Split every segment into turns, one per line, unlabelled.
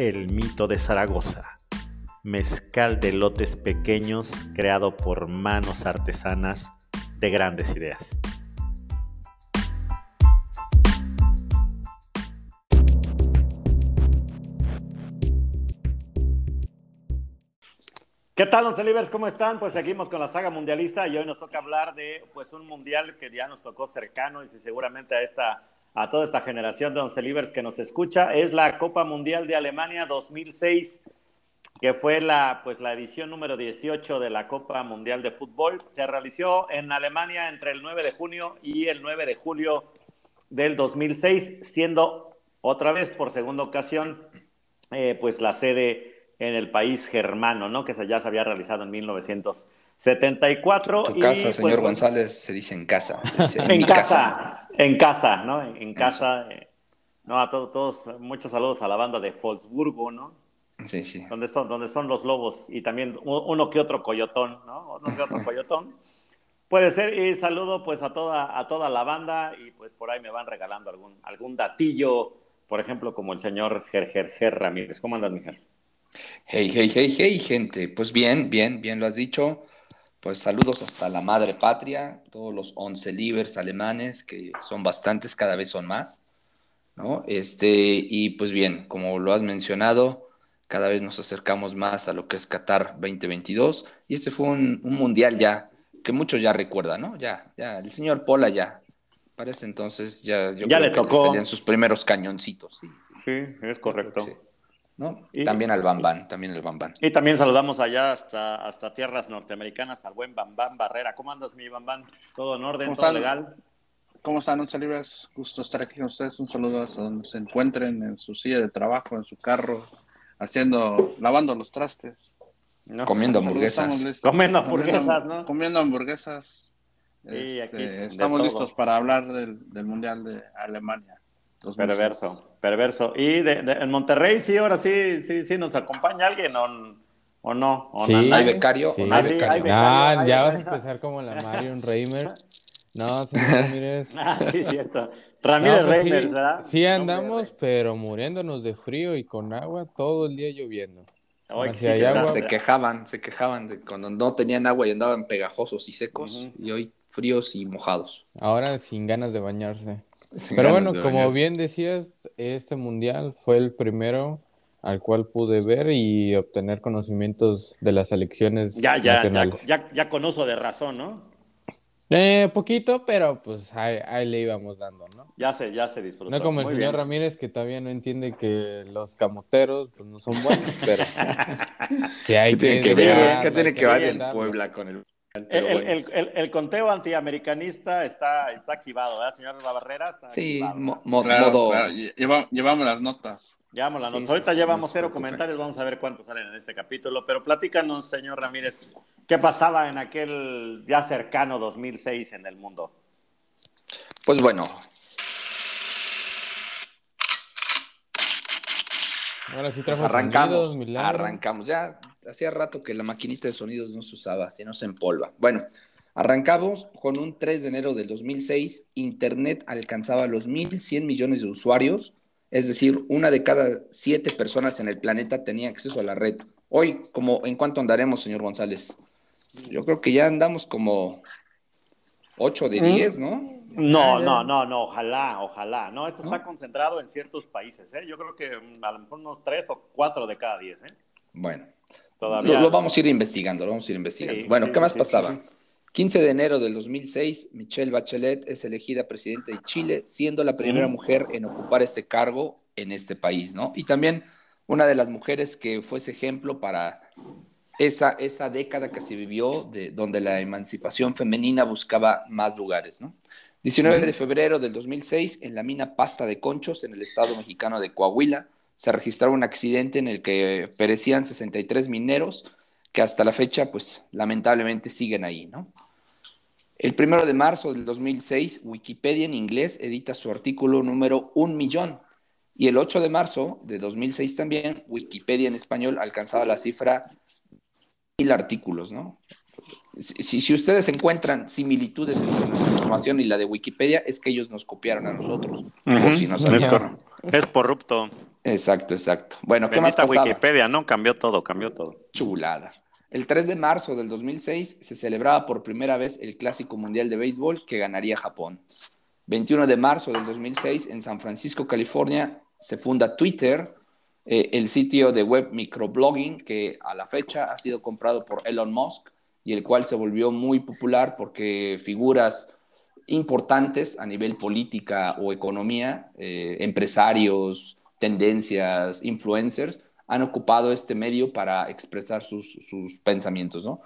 El Mito de Zaragoza, mezcal de lotes pequeños creado por manos artesanas de grandes ideas. ¿Qué tal, los Libres? ¿Cómo están? Pues seguimos con la saga mundialista y hoy nos toca hablar de pues un mundial que ya nos tocó cercano y seguramente a esta a toda esta generación de Once Libres que nos escucha es la Copa Mundial de Alemania 2006 que fue la pues la edición número 18 de la Copa Mundial de Fútbol. Se realizó en Alemania entre el 9 de junio y el 9 de julio del 2006, siendo otra vez por segunda ocasión eh, pues la sede en el país germano, ¿no? Que ya se había realizado en 1974.
Tu casa, señor pues, González, se dice en casa.
en, casa, en casa, ¿no? En casa. Eh, no, a todos, todos, muchos saludos a la banda de Wolfsburgo, ¿no?
Sí, sí.
Donde son, donde son los lobos y también uno que otro coyotón, ¿no? Uno que otro coyotón. Puede ser, y saludo pues a toda, a toda la banda y pues por ahí me van regalando algún, algún datillo, por ejemplo, como el señor Ger, Ger, Ramírez. ¿Cómo andas, mi
Hey, hey, hey, hey, gente. Pues bien, bien, bien lo has dicho. Pues saludos hasta la madre patria, todos los once libres alemanes, que son bastantes, cada vez son más, ¿no? Este, y pues bien, como lo has mencionado, cada vez nos acercamos más a lo que es Qatar 2022, y este fue un, mundial ya, que muchos ya recuerdan, ¿no? Ya, ya, el señor Pola ya, parece entonces ya,
yo ya le tocó.
salían sus primeros cañoncitos, sí.
Sí, es correcto.
Y, también al Bambán, también el Bambán.
Y también saludamos allá hasta, hasta tierras norteamericanas al buen Bambán Barrera. ¿Cómo andas, mi Bambán? ¿Todo en orden? ¿Todo legal?
¿Cómo están, libres? Gusto estar aquí con ustedes. Un saludo hasta donde se encuentren, en su silla de trabajo, en su carro, haciendo, lavando los trastes.
Comiendo hamburguesas.
Comiendo hamburguesas, ¿no?
Comiendo hamburguesas. Este, estamos listos para hablar del, del Mundial de Alemania.
Perverso, perverso. ¿Y de, en Monterrey sí, ahora sí, sí, sí nos acompaña alguien o, o no?
¿O sí, ¿Hay becario?
Sí. ¿Hay becario? Ah, ya vas a empezar como la Marion Reimers. No, señor Ramírez.
ah, sí, cierto. Ramírez pues Reimers, ¿verdad?
Sí andamos, pero muriéndonos de frío y con agua todo el día lloviendo.
Se quejaban, se quejaban de cuando no tenían agua y andaban pegajosos y secos. Y hoy fríos y mojados.
Ahora sin ganas de bañarse. Pero bueno, como bien decías, este mundial fue el primero al cual pude ver y obtener conocimientos de las elecciones
ya, ya, Ya, ya, con uso de razón, ¿no?
Eh, poquito, pero pues ahí, le íbamos dando, ¿no?
Ya se, ya se disfrutó.
No como el señor Ramírez que todavía no entiende que los camoteros pues, no son buenos, pero
sí hay ¿Qué que, tiene que, ver, ¿qué tiene que ver el Puebla con el
el, conteo antiamericanista está, está activado, ¿verdad, señor Barrera?
sí, modo...
llevamos las notas.
Llevamos las notas. Ahorita llevamos cero comentarios, vamos a ver cuántos salen en este capítulo, pero platícanos, señor Ramírez, ¿qué pasaba en aquel ya cercano 2006 en el mundo?
Pues bueno,
Ahora sí pues arrancamos,
arrancamos. Ya hacía rato que la maquinita de sonidos no se usaba, se nos empolva. Bueno, arrancamos con un 3 de enero del 2006. Internet alcanzaba los 1.100 millones de usuarios, es decir, una de cada siete personas en el planeta tenía acceso a la red. Hoy, como, ¿en cuánto andaremos, señor González? Yo creo que ya andamos como 8 de 10, ¿Mm? ¿no?
No, no, no, no, ojalá, ojalá. No, esto está concentrado en ciertos países, ¿eh? Yo creo que a lo mejor unos 3 o 4 de cada 10, ¿eh?
Bueno, lo, vamos a ir investigando, lo vamos a ir investigando. bueno, ¿qué más pasaba? 15 de enero del 2006, Michelle Bachelet es elegida presidenta de Chile, siendo la primera mujer en ocupar este cargo en este país, ¿no? Y también una de las mujeres que fuese ejemplo para esa, esa década que se vivió, de, donde la emancipación femenina buscaba más lugares, ¿no? 19 de febrero del 2006, en la mina Pasta de Conchos, en el estado mexicano de Coahuila, se registraba un accidente en el que perecían 63 mineros que hasta la fecha, pues lamentablemente siguen ahí, ¿no? El primero de marzo del 2006, Wikipedia en inglés edita su artículo número un millón. Y el 8 de marzo de 2006 también, Wikipedia en español alcanzaba la cifra mil artículos, ¿no? Si, si, ustedes encuentran similitudes entre nuestra información y la de Wikipedia, es que ellos nos copiaron a nosotros.
si es, es corrupto.
Exacto, exacto. Bueno,
¿qué más pasaba? Wikipedia, ¿no? Cambió todo, cambió todo.
Chulada. El 3 de marzo del 2006 se celebraba por primera vez el Clásico Mundial de Béisbol que ganaría Japón. 21 de marzo del 2006 en San Francisco, California, se funda Twitter, eh, el sitio de web microblogging que a la fecha ha sido comprado por Elon Musk y el cual se volvió muy popular porque figuras importantes a nivel política o economía, eh, empresarios, tendencias, influencers, han ocupado este medio para expresar sus, pensamientos, ¿no?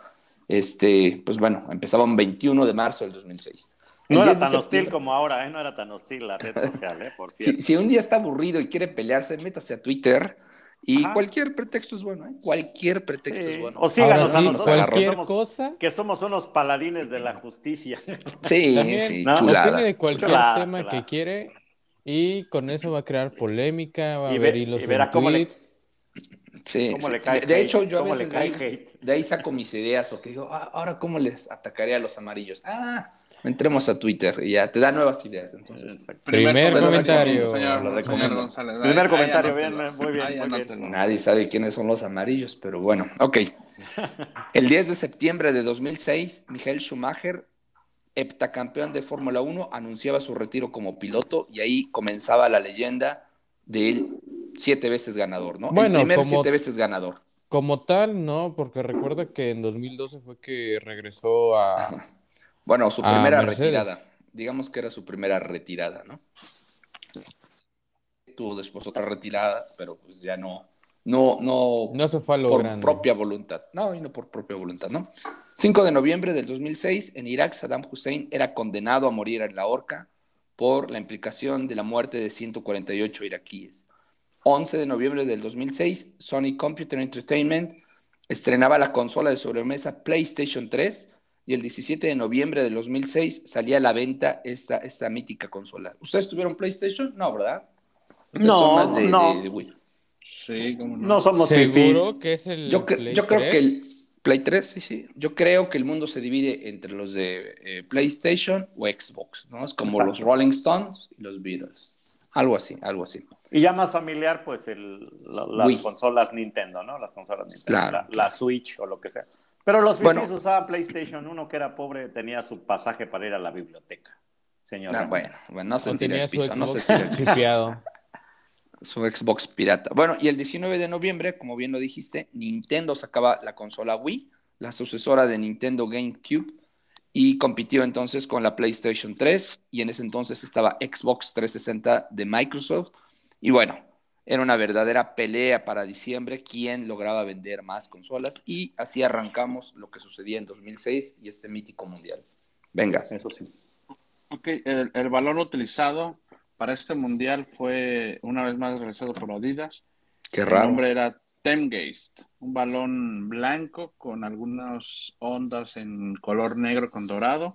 Este, pues bueno, empezaba el 21 de marzo del 2006.
No era tan hostil como ahora, ¿eh? No era tan hostil la red social, ¿eh? Por cierto.
Si, un día está aburrido y quiere pelearse, métase a Twitter y cualquier pretexto es bueno, ¿eh? Cualquier pretexto es bueno.
O síganos a nosotros.
Cualquier cosa.
Que somos unos paladines de la justicia.
Sí, sí, chulada.
de cualquier tema que quiere y con eso va a crear polémica, va a haber hilos y verá cómo tweets.
Sí, de, hecho yo a veces de ahí, saco mis ideas porque digo, ah, ahora cómo les atacaría a los amarillos. Ah, entremos a Twitter y ya te da nuevas ideas. Entonces,
primer, comentario.
primer comentario, bien, muy bien.
Nadie sabe quiénes son los amarillos, pero bueno, ok. El 10 de septiembre de 2006, Michael Schumacher, heptacampeón de Fórmula 1, anunciaba su retiro como piloto y ahí comenzaba la leyenda de él siete veces ganador, ¿no? Bueno, el primer siete veces ganador.
Como tal, no, porque recuerda que en 2012 fue que regresó a.
bueno, su primera retirada. Digamos que era su primera retirada, ¿no? Tuvo después otra retirada, pero pues ya no. No, no.
No se fue a
Por propia voluntad. No, y no por propia voluntad, ¿no? 5 de noviembre del 2006, en Irak, Saddam Hussein era condenado a morir en la horca por la implicación de la muerte de 148 iraquíes. 11 de noviembre del 2006, Sony Computer Entertainment estrenaba la consola de sobremesa PlayStation 3 y el 17 de noviembre del 2006 salía a la venta esta, esta mítica consola. ¿Ustedes tuvieron PlayStation? No, ¿verdad?
no, no. Sí, no. no somos
¿Seguro que es el
yo, yo creo que el Play 3, sí, sí. Yo creo que el mundo se divide entre los de eh, PlayStation o Xbox, ¿no? Es como los Rolling Stones y los Beatles. Algo así, algo así.
Y ya más familiar, pues el, las consolas Nintendo, ¿no? Las consolas Nintendo, la, Switch o lo que sea. Pero los bueno, usaban PlayStation. Uno que era pobre tenía su pasaje para ir a la biblioteca. Señor.
Ah, bueno, bueno, no se tira el piso, no se tira el Su Xbox pirata. Bueno, y el 19 de noviembre, como bien lo dijiste, Nintendo sacaba la consola Wii, la sucesora de Nintendo GameCube, y compitió entonces con la PlayStation 3, y en ese entonces estaba Xbox 360 de Microsoft, y bueno, era una verdadera pelea para diciembre quién lograba vender más consolas y así arrancamos lo que sucedía en 2006 y este mítico mundial. Venga.
Eso sí. Ok, el, balón utilizado para este mundial fue una vez más realizado por Adidas.
Qué raro.
El nombre era Temgeist, un balón blanco con algunas ondas en color negro con dorado.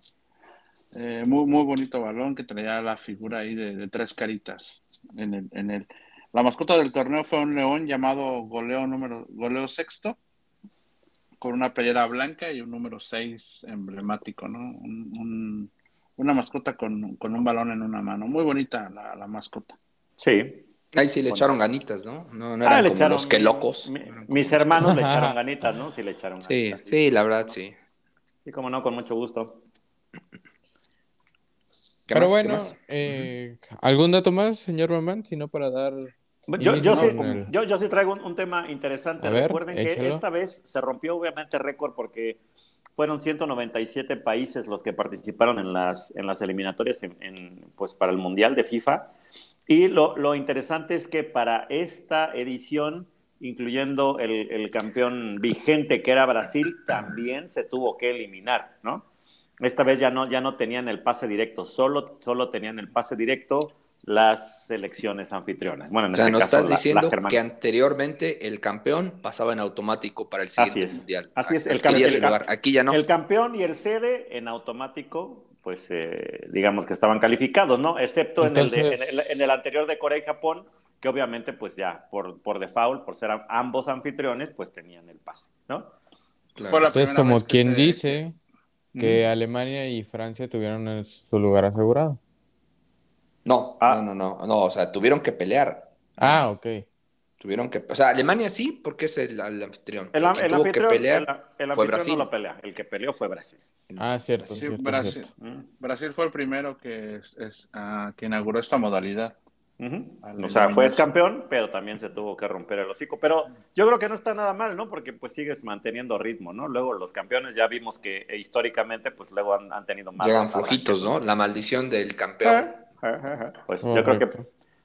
Eh, muy, muy bonito balón que traía la figura ahí de, tres caritas en el, en el. La mascota del torneo fue un león llamado Goleo número Goleo sexto, con una playera blanca y un número 6 emblemático, ¿no? Una mascota con, un balón en una mano. Muy bonita la, mascota.
Sí.
Ahí sí le echaron ganitas, ¿no? No, no ah, eran como los que locos.
mis hermanos le echaron ganitas, ¿no? Sí le echaron
ganitas. Sí, sí, la verdad, sí.
Sí, como no, con mucho gusto.
Pero bueno, eh, ¿algún dato más, señor Mamán? Si no, para dar.
Yo, yo, sí, yo, sí, traigo un, tema interesante. Recuerden que esta vez se rompió obviamente récord porque fueron 197 países los que participaron en las, en las eliminatorias en, pues para el Mundial de FIFA. Y lo, lo, interesante es que para esta edición, incluyendo el, el campeón vigente que era Brasil, también se tuvo que eliminar, ¿no? Esta vez ya no, ya no tenían el pase directo, solo, solo tenían el pase directo las selecciones anfitrionas.
Bueno, en o sea, este nos estás diciendo que anteriormente el campeón pasaba en automático para el siguiente mundial.
Así es,
el,
campeón.
Aquí ya no.
El campeón y el sede en automático, pues eh, digamos que estaban calificados, ¿no? Excepto en, el en, el anterior de Corea y Japón, que obviamente, pues ya por, por default, por ser ambos anfitriones, pues tenían el pase, ¿no?
Claro. Entonces, como quien dice que Alemania y Francia tuvieron su lugar asegurado.
Ah. No, no, no, no, o sea, tuvieron que pelear.
Ah, ok.
Tuvieron que, o sea, Alemania sí, porque es el, anfitrión.
El, el tuvo que pelear el, fue Brasil. No lo pelea. El que peleó fue Brasil.
Ah, cierto, cierto,
Brasil,
mm.
Brasil fue el primero que, es, ah, que inauguró esta modalidad.
O sea, fue campeón, pero también se tuvo que romper el hocico. Pero yo creo que no está nada mal, ¿no? Porque pues sigues manteniendo ritmo, ¿no? Luego los campeones ya vimos que eh, históricamente pues luego han, tenido más.
Llegan flojitos, ¿no? La maldición del campeón.
Ah, pues yo creo que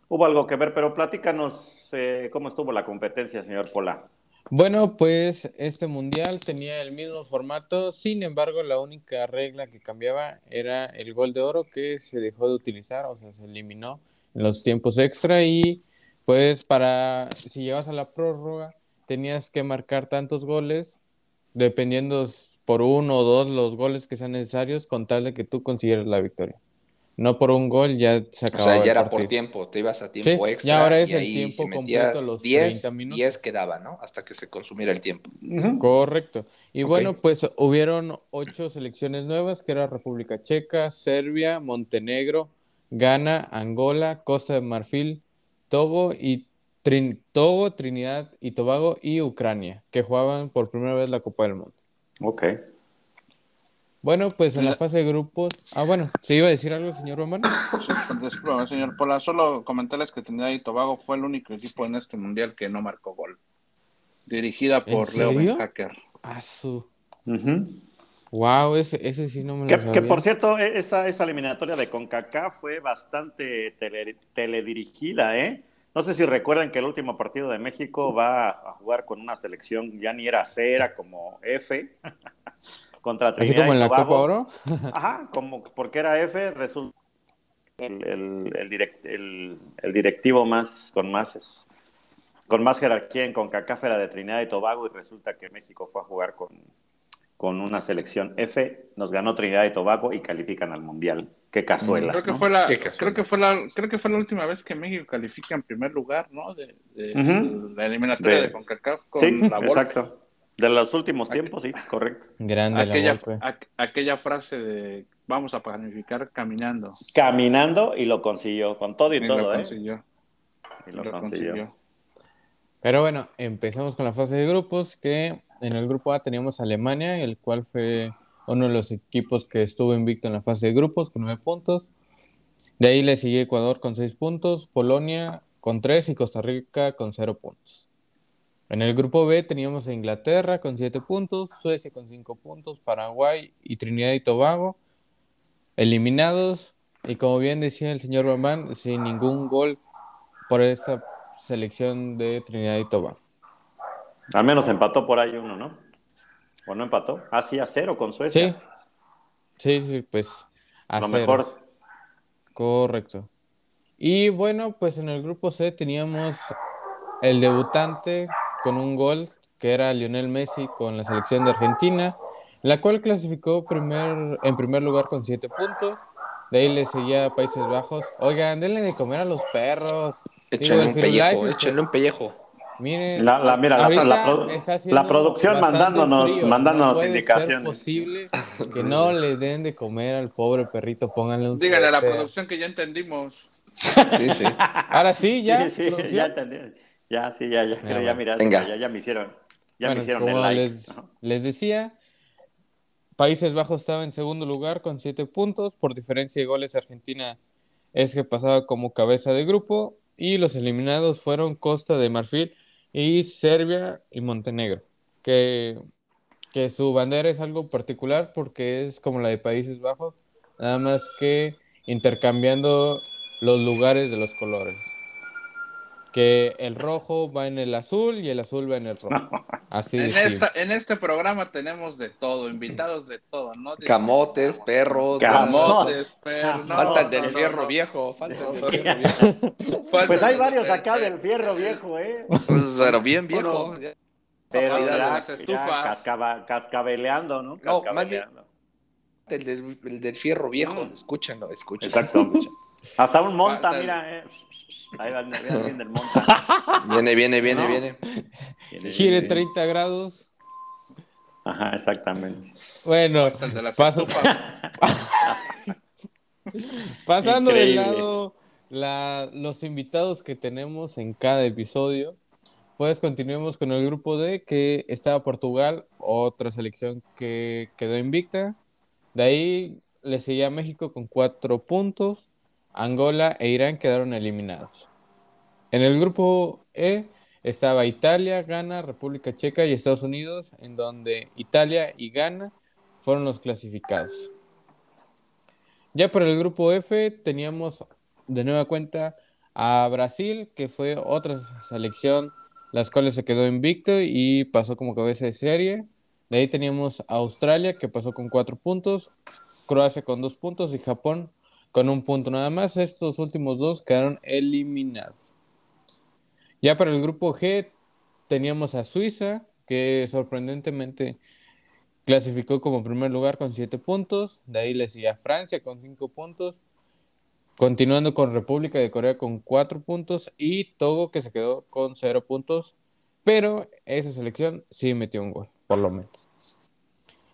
hubo algo que ver, pero platícanos eh, cómo estuvo la competencia, señor Pola.
Bueno, pues este mundial tenía el mismo formato, sin embargo, la única regla que cambiaba era el gol de oro que se dejó de utilizar, o sea, se eliminó en los tiempos extra y pues para si llevas a la prórroga tenías que marcar tantos goles dependiendo por uno o dos los goles que sean necesarios con tal de que tú consiguieras la victoria. No por un gol ya se acabó.
O sea, ya era por tiempo, te ibas a tiempo extra.
Y ahora es el tiempo completo, los 10, 30 minutos. 10
quedaba, ¿no? Hasta que se consumiera el tiempo.
Correcto. Y bueno, pues hubieron ocho selecciones nuevas, que era República Checa, Serbia, Montenegro, Ghana, Angola, Costa de Marfil, Togo y Togo, Trinidad y Tobago y Ucrania, que jugaban por primera vez la Copa del Mundo.
Ok.
Bueno, pues en la fase de grupos. Ah, bueno, ¿se iba a decir algo, señor Román?
Disculpe, señor Pola. Solo comentarles que Trinidad y Tobago fue el único equipo en este mundial que no marcó gol. Dirigida por Leo Hacker.
Ah, su. Wow, ese, ese sí no me lo
que,
sabía.
Que por cierto, e, esa, esa eliminatoria de CONCACAF fue bastante teledirigida, ¿eh? No sé si recuerdan que el último partido de México va a jugar con una selección, ya ni era C, era como F. contra
Trinidad ¿Así como en la Copa Oro?
Ajá, como porque era F, resulta el, el, el, directivo más con más con más jerarquía en CONCACAF era de Trinidad y Tobago y resulta que México fue a jugar con, con una selección F, nos ganó Trinidad y Tobago y califican al Mundial. Qué cazuela.
Creo que fue la, creo que fue la, creo que fue la última vez que México califica en primer lugar, ¿no? De, la eliminatoria de, CONCACAF con
sí, exacto. De los últimos tiempos, sí, correcto.
Grande
aquella, aquella frase de vamos a planificar caminando.
Caminando y lo consiguió, con todo y, todo,
lo
¿eh?
Consiguió.
Y lo, consiguió.
Pero bueno, empezamos con la fase de grupos, que en el grupo A teníamos Alemania, el cual fue uno de los equipos que estuvo invicto en la fase de grupos con nueve puntos. De ahí le sigue Ecuador con seis puntos, Polonia con tres y Costa Rica con cero puntos. En el grupo B teníamos a Inglaterra con 7 puntos, Suecia con 5 puntos, Paraguay y Trinidad y Tobago eliminados. Y como bien decía el señor Bambán, sin ningún gol por esta selección de Trinidad y Tobago.
Al menos empató por ahí uno, ¿no? ¿O no empató? Ah, sí, a cero con Suecia.
Sí, sí, sí pues
a Lo mejor.
Correcto. Y bueno, pues en el grupo C teníamos el debutante con un gol que era Lionel Messi con la selección de Argentina, la cual clasificó primer, en primer lugar con siete puntos. De ahí le seguía Países Bajos. Oigan, denle de comer a los perros.
Échenle un pellejo, échenle un pellejo.
Miren, la, mira, la, producción mandándonos, mandándonos indicaciones.
Es posible que no le den de comer al pobre perrito, pónganle un
Dígale a la producción que ya entendimos.
Sí, sí. Ahora sí, ya.
Sí, sí, ya entendí. Ya, sí, ya, ya, ya, ya miraste, ya, ya me hicieron, ya me hicieron el like.
Les, les decía, Países Bajos estaba en segundo lugar con siete puntos. Por diferencia de goles, Argentina es que pasaba como cabeza de grupo. Y los eliminados fueron Costa de Marfil y Serbia y Montenegro. Que, que su bandera es algo particular porque es como la de Países Bajos, nada más que intercambiando los lugares de los colores que el rojo va en el azul y el azul va en el rojo. Así
En, esta, en este programa tenemos de todo, invitados de todo, ¿no?
Camotes, perros,
Camotes, perros. no,
falta el del
no,
fierro
no.
viejo, falta el del fierro viejo.
Falta
Pues hay varios acá
el-
del fierro viejo, ¿eh?
Pues, pero bien viejo.
Pero ya,
las
ya
estufas.
cascaba- cascabeleando, ¿no?
No, más bien-
Cascabeleando.
El del, el del fierro viejo, escúchenlo, escúchenlo.
Exacto. Hasta un monta,
Falta el-
mira, eh. Ahí va viene del monta.
Viene, viene, viene,
No.
viene.
Gire
sí.
30 grados.
Ajá, exactamente.
Bueno,
el
Paso- pasando de lado la- los invitados que tenemos en cada episodio, pues continuemos con el grupo D, que estaba Portugal, otra selección que quedó invicta. De ahí le seguía México con cuatro puntos. Angola e Irán quedaron eliminados. En el grupo E estaba Italia, Ghana, República Checa y Estados Unidos, en donde Italia y Ghana fueron los clasificados. Ya por el grupo F teníamos de nueva cuenta a Brasil, que fue otra selección, las cuales se quedó invicto y pasó como cabeza de serie. De ahí teníamos a Australia, que pasó con cuatro puntos, Croacia con dos puntos y Japón con un punto nada más. Estos últimos dos quedaron eliminados. Ya para el grupo G teníamos a Suiza, que sorprendentemente clasificó como primer lugar con siete puntos. De ahí le seguía Francia con cinco puntos. Continuando con República de Corea con cuatro puntos y Togo que se quedó con cero puntos. Pero esa selección sí metió un gol, por lo menos.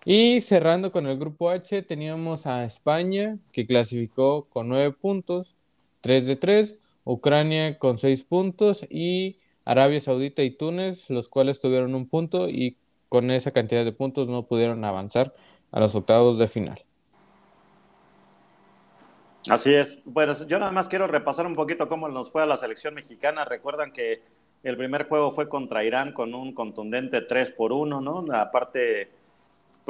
Y cerrando con el grupo H, teníamos a España, que clasificó con 9 puntos, 3 de 3, Ucrania con 6 puntos y Arabia Saudita y Túnez, los cuales tuvieron un punto y con esa cantidad de puntos no pudieron avanzar a los octavos de final.
Así es. Bueno, yo nada más quiero repasar un poquito cómo nos fue a la selección mexicana. Recuerdan que el primer juego fue contra Irán con un contundente 3 por 1, ¿no? Aparte,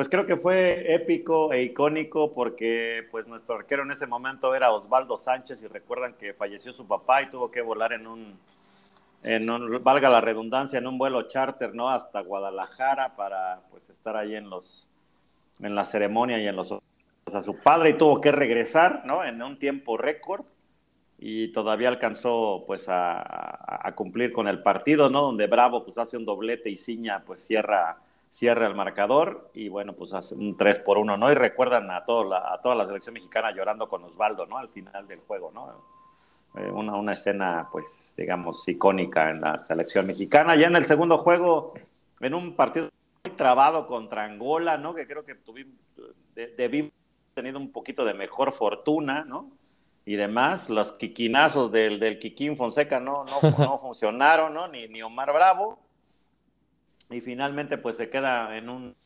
pues creo que fue épico e icónico porque pues nuestro arquero en ese momento era Osvaldo Sánchez y recuerdan que falleció su papá y tuvo que volar en un, en un, valga la redundancia, en un vuelo charter, ¿no? Hasta Guadalajara para pues estar ahí en los, en la ceremonia y en los a su padre y tuvo que regresar, ¿no? En un tiempo récord y todavía alcanzó pues a, a, cumplir con el partido, ¿no? Donde Bravo pues hace un doblete y Ciña pues cierra, cierra el marcador y bueno pues hace un 3 por 1, ¿no? Y recuerdan a, todo la, a toda la selección mexicana llorando con Osvaldo, ¿no? Al final del juego, ¿no? Eh, una, una escena pues digamos icónica en la selección mexicana. Ya en el segundo juego, en un partido muy trabado contra Angola, ¿no? Que creo que tuvimos, debimos tenido un poquito de mejor fortuna, ¿no? Y demás, los quiquinazos del, del Quiquín Fonseca no, no, no funcionaron, ¿no? Ni, ni, Omar Bravo. Y finalmente, pues se queda en un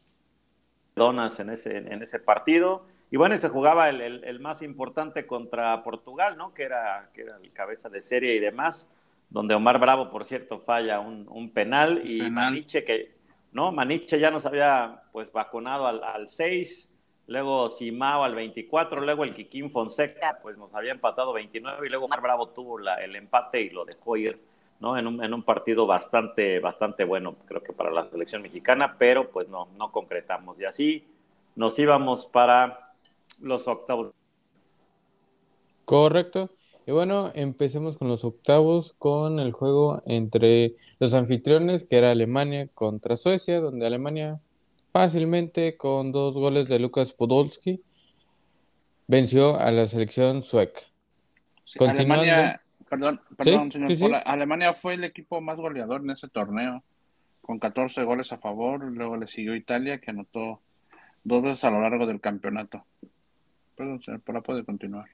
donas en ese, en ese partido. Y bueno, y se jugaba el, el, el, más importante contra Portugal, ¿no? Que era, que era el cabeza de serie y demás, donde Omar Bravo, por cierto, falla un, un penal y
penal.
Maniche, que, ¿no? Maniche ya nos había, pues, vacunado al, al 6 luego Simao al 24, luego el Kikín Fonseca, pues nos había empatado 29 y luego Mar Bravo tuvo la, el empate y lo dejó ir, ¿no? En un, en un, partido bastante, bastante bueno, creo que para la selección mexicana, pero pues no, no concretamos. Y así nos íbamos para los octavos.
Correcto. Y bueno, empecemos con los octavos, con el juego entre los anfitriones, que era Alemania contra Suecia, donde Alemania fácilmente con dos goles de Lucas Podolski venció a la selección sueca.
Sí, Alemania, perdón, perdón,
¿Sí?
señor
Sí,
Alemania fue el equipo más goleador en ese torneo, con 14 goles a favor, luego le siguió Italia, que anotó dos veces a lo largo del campeonato. Perdón, señor Pola, puede continuar.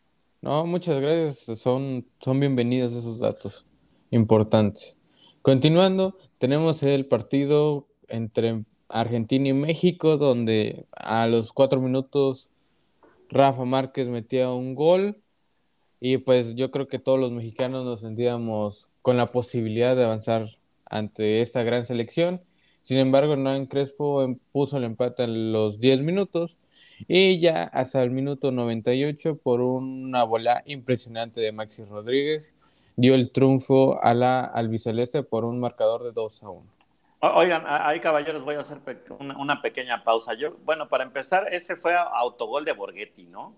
No, muchas gracias, son, son bienvenidos esos datos importantes. Continuando, tenemos el partido entre Argentina y México, donde a los cuatro minutos Rafa Márquez metía un gol y pues yo creo que todos los mexicanos nos sentíamos con la posibilidad de avanzar ante esta gran selección. Sin embargo, Hernán Crespo puso el empate en los 10 minutos y ya hasta el minuto 98 por una bola impresionante de Maxi Rodríguez dio el triunfo a la albiceleste por un marcador de 2 a 1.
Oigan, ahí caballeros, voy a hacer una, pequeña pausa. Yo, bueno, para empezar, ese fue autogol de Borghetti, ¿no?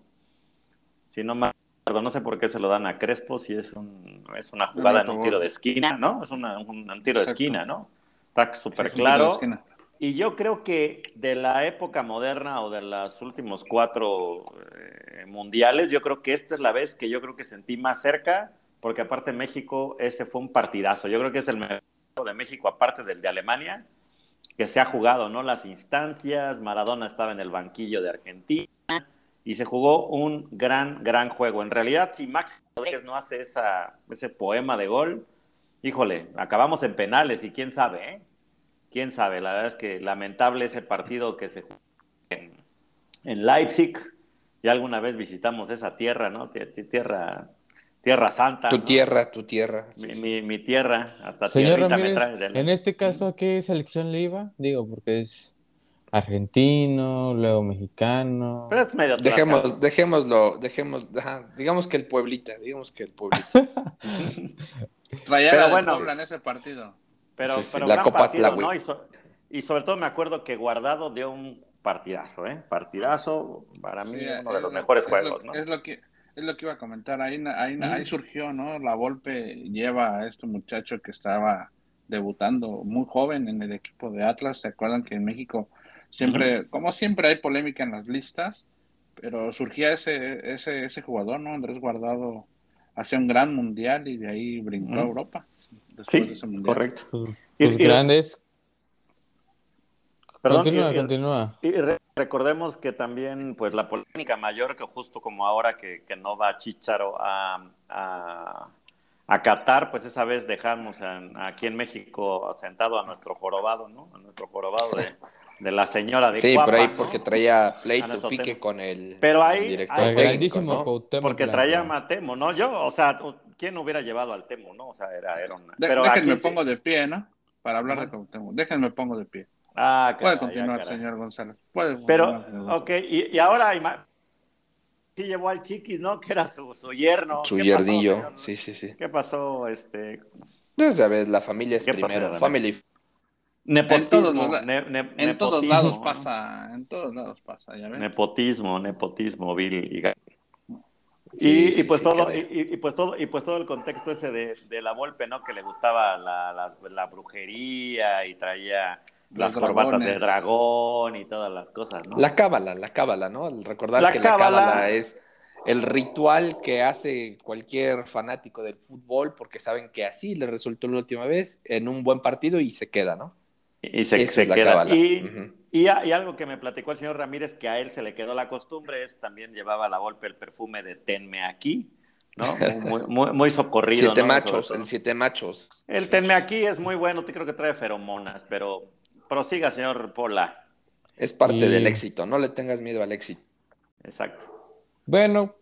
Si no acuerdo, no sé por qué se lo dan a Crespo, si es, un, es una jugada en un tiro de esquina, ¿no? Es un, tiro de esquina, ¿no? Está súper claro. Y yo creo que de la época moderna o de los últimos cuatro eh, mundiales, yo creo que esta es la vez que yo creo que sentí más cerca, porque aparte México, ese fue un partidazo. Yo creo que es el mejor de México, aparte del de Alemania, que se ha jugado, ¿no? Las instancias, Maradona estaba en el banquillo de Argentina y se jugó un gran, gran juego. En realidad, si Max Rodríguez no hace esa, ese poema de gol, híjole, acabamos en penales y quién sabe, ¿eh? Quién sabe, la verdad es que lamentable ese partido que se jugó en, en Leipzig. Ya alguna vez visitamos esa tierra, ¿no? Tierra Tierra Santa.
Tu tierra, tu tierra.
Mi, tierra, hasta
Señor Ramírez, En este caso, ¿a qué selección le iba? Digo, porque es argentino, luego mexicano.
Pero es medio Dejemos, dejémoslo, dejemos, digamos que el Pueblita, digamos que el Pueblita.
pero bueno, en ese partido.
Pero, la Copa partido, ¿no? y, sobre todo me acuerdo que Guardado dio un partidazo, ¿eh? Partidazo, para mí uno de los mejores juegos, ¿no?
Es lo que es lo que iba a comentar, ahí, ahí, ahí surgió, ¿no? La Volpe lleva a este muchacho que estaba debutando muy joven en el equipo de Atlas. ¿Se acuerdan que en México siempre, como siempre hay polémica en las listas, pero surgía ese, ese, ese jugador, ¿no? Andrés Guardado hacía un gran mundial y de ahí brincó a Europa.
Sí, correcto.
Pues grandes continúa, continúa.
Y recordemos que también, pues, la polémica mayor, que justo como ahora que, no va Chicharo a, a, Qatar, pues esa vez dejamos aquí en México sentado a nuestro jorobado, ¿no? A nuestro jorobado de, la señora de
Sí, por ahí porque traía pleito, pique con el,
Pero ahí,
director
grandísimo Porque traía Matemo, ¿no? Yo, o sea, ¿quién hubiera llevado al Temo, no? O sea, era, era una...
Pero déjenme pongo de pie, ¿no? Para hablar de Cuauhtémoc. Déjenme pongo de pie.
Ah,
Puede continuar, señor González.
Pero, ok, y, ahora sí llevó al Chiquis, ¿no? Que era su, su yerno.
Su yernillo, sí, sí, sí.
¿Qué pasó? Este...
Pues, ya ves, la familia es primero. Family.
Nepotismo.
En todos, lados pasa, en todos lados pasa, ya ves.
Nepotismo, nepotismo, Bill y y, y, pues todo, y, pues todo, y pues todo el contexto ese de, de la Volpe, ¿no? Que le gustaba la, la, la brujería y traía las corbatas de dragón y todas las cosas, ¿no?
La cábala, la cábala, ¿no? El recordar que la cábala es el ritual que hace cualquier fanático del fútbol porque saben que así le resultó la última vez en un buen partido y se queda, ¿no?
Y se, queda. Y, y, algo que me platicó el señor Ramírez, que a él se le quedó la costumbre, es también llevaba a la golpe el perfume de Tenme aquí, ¿no? Muy, muy, socorrido.
Siete machos, el siete machos.
El Tenme aquí es muy bueno, creo que trae feromonas, pero Prosiga, señor Pola.
Es parte del éxito, no le tengas miedo al éxito.
Exacto.
Bueno,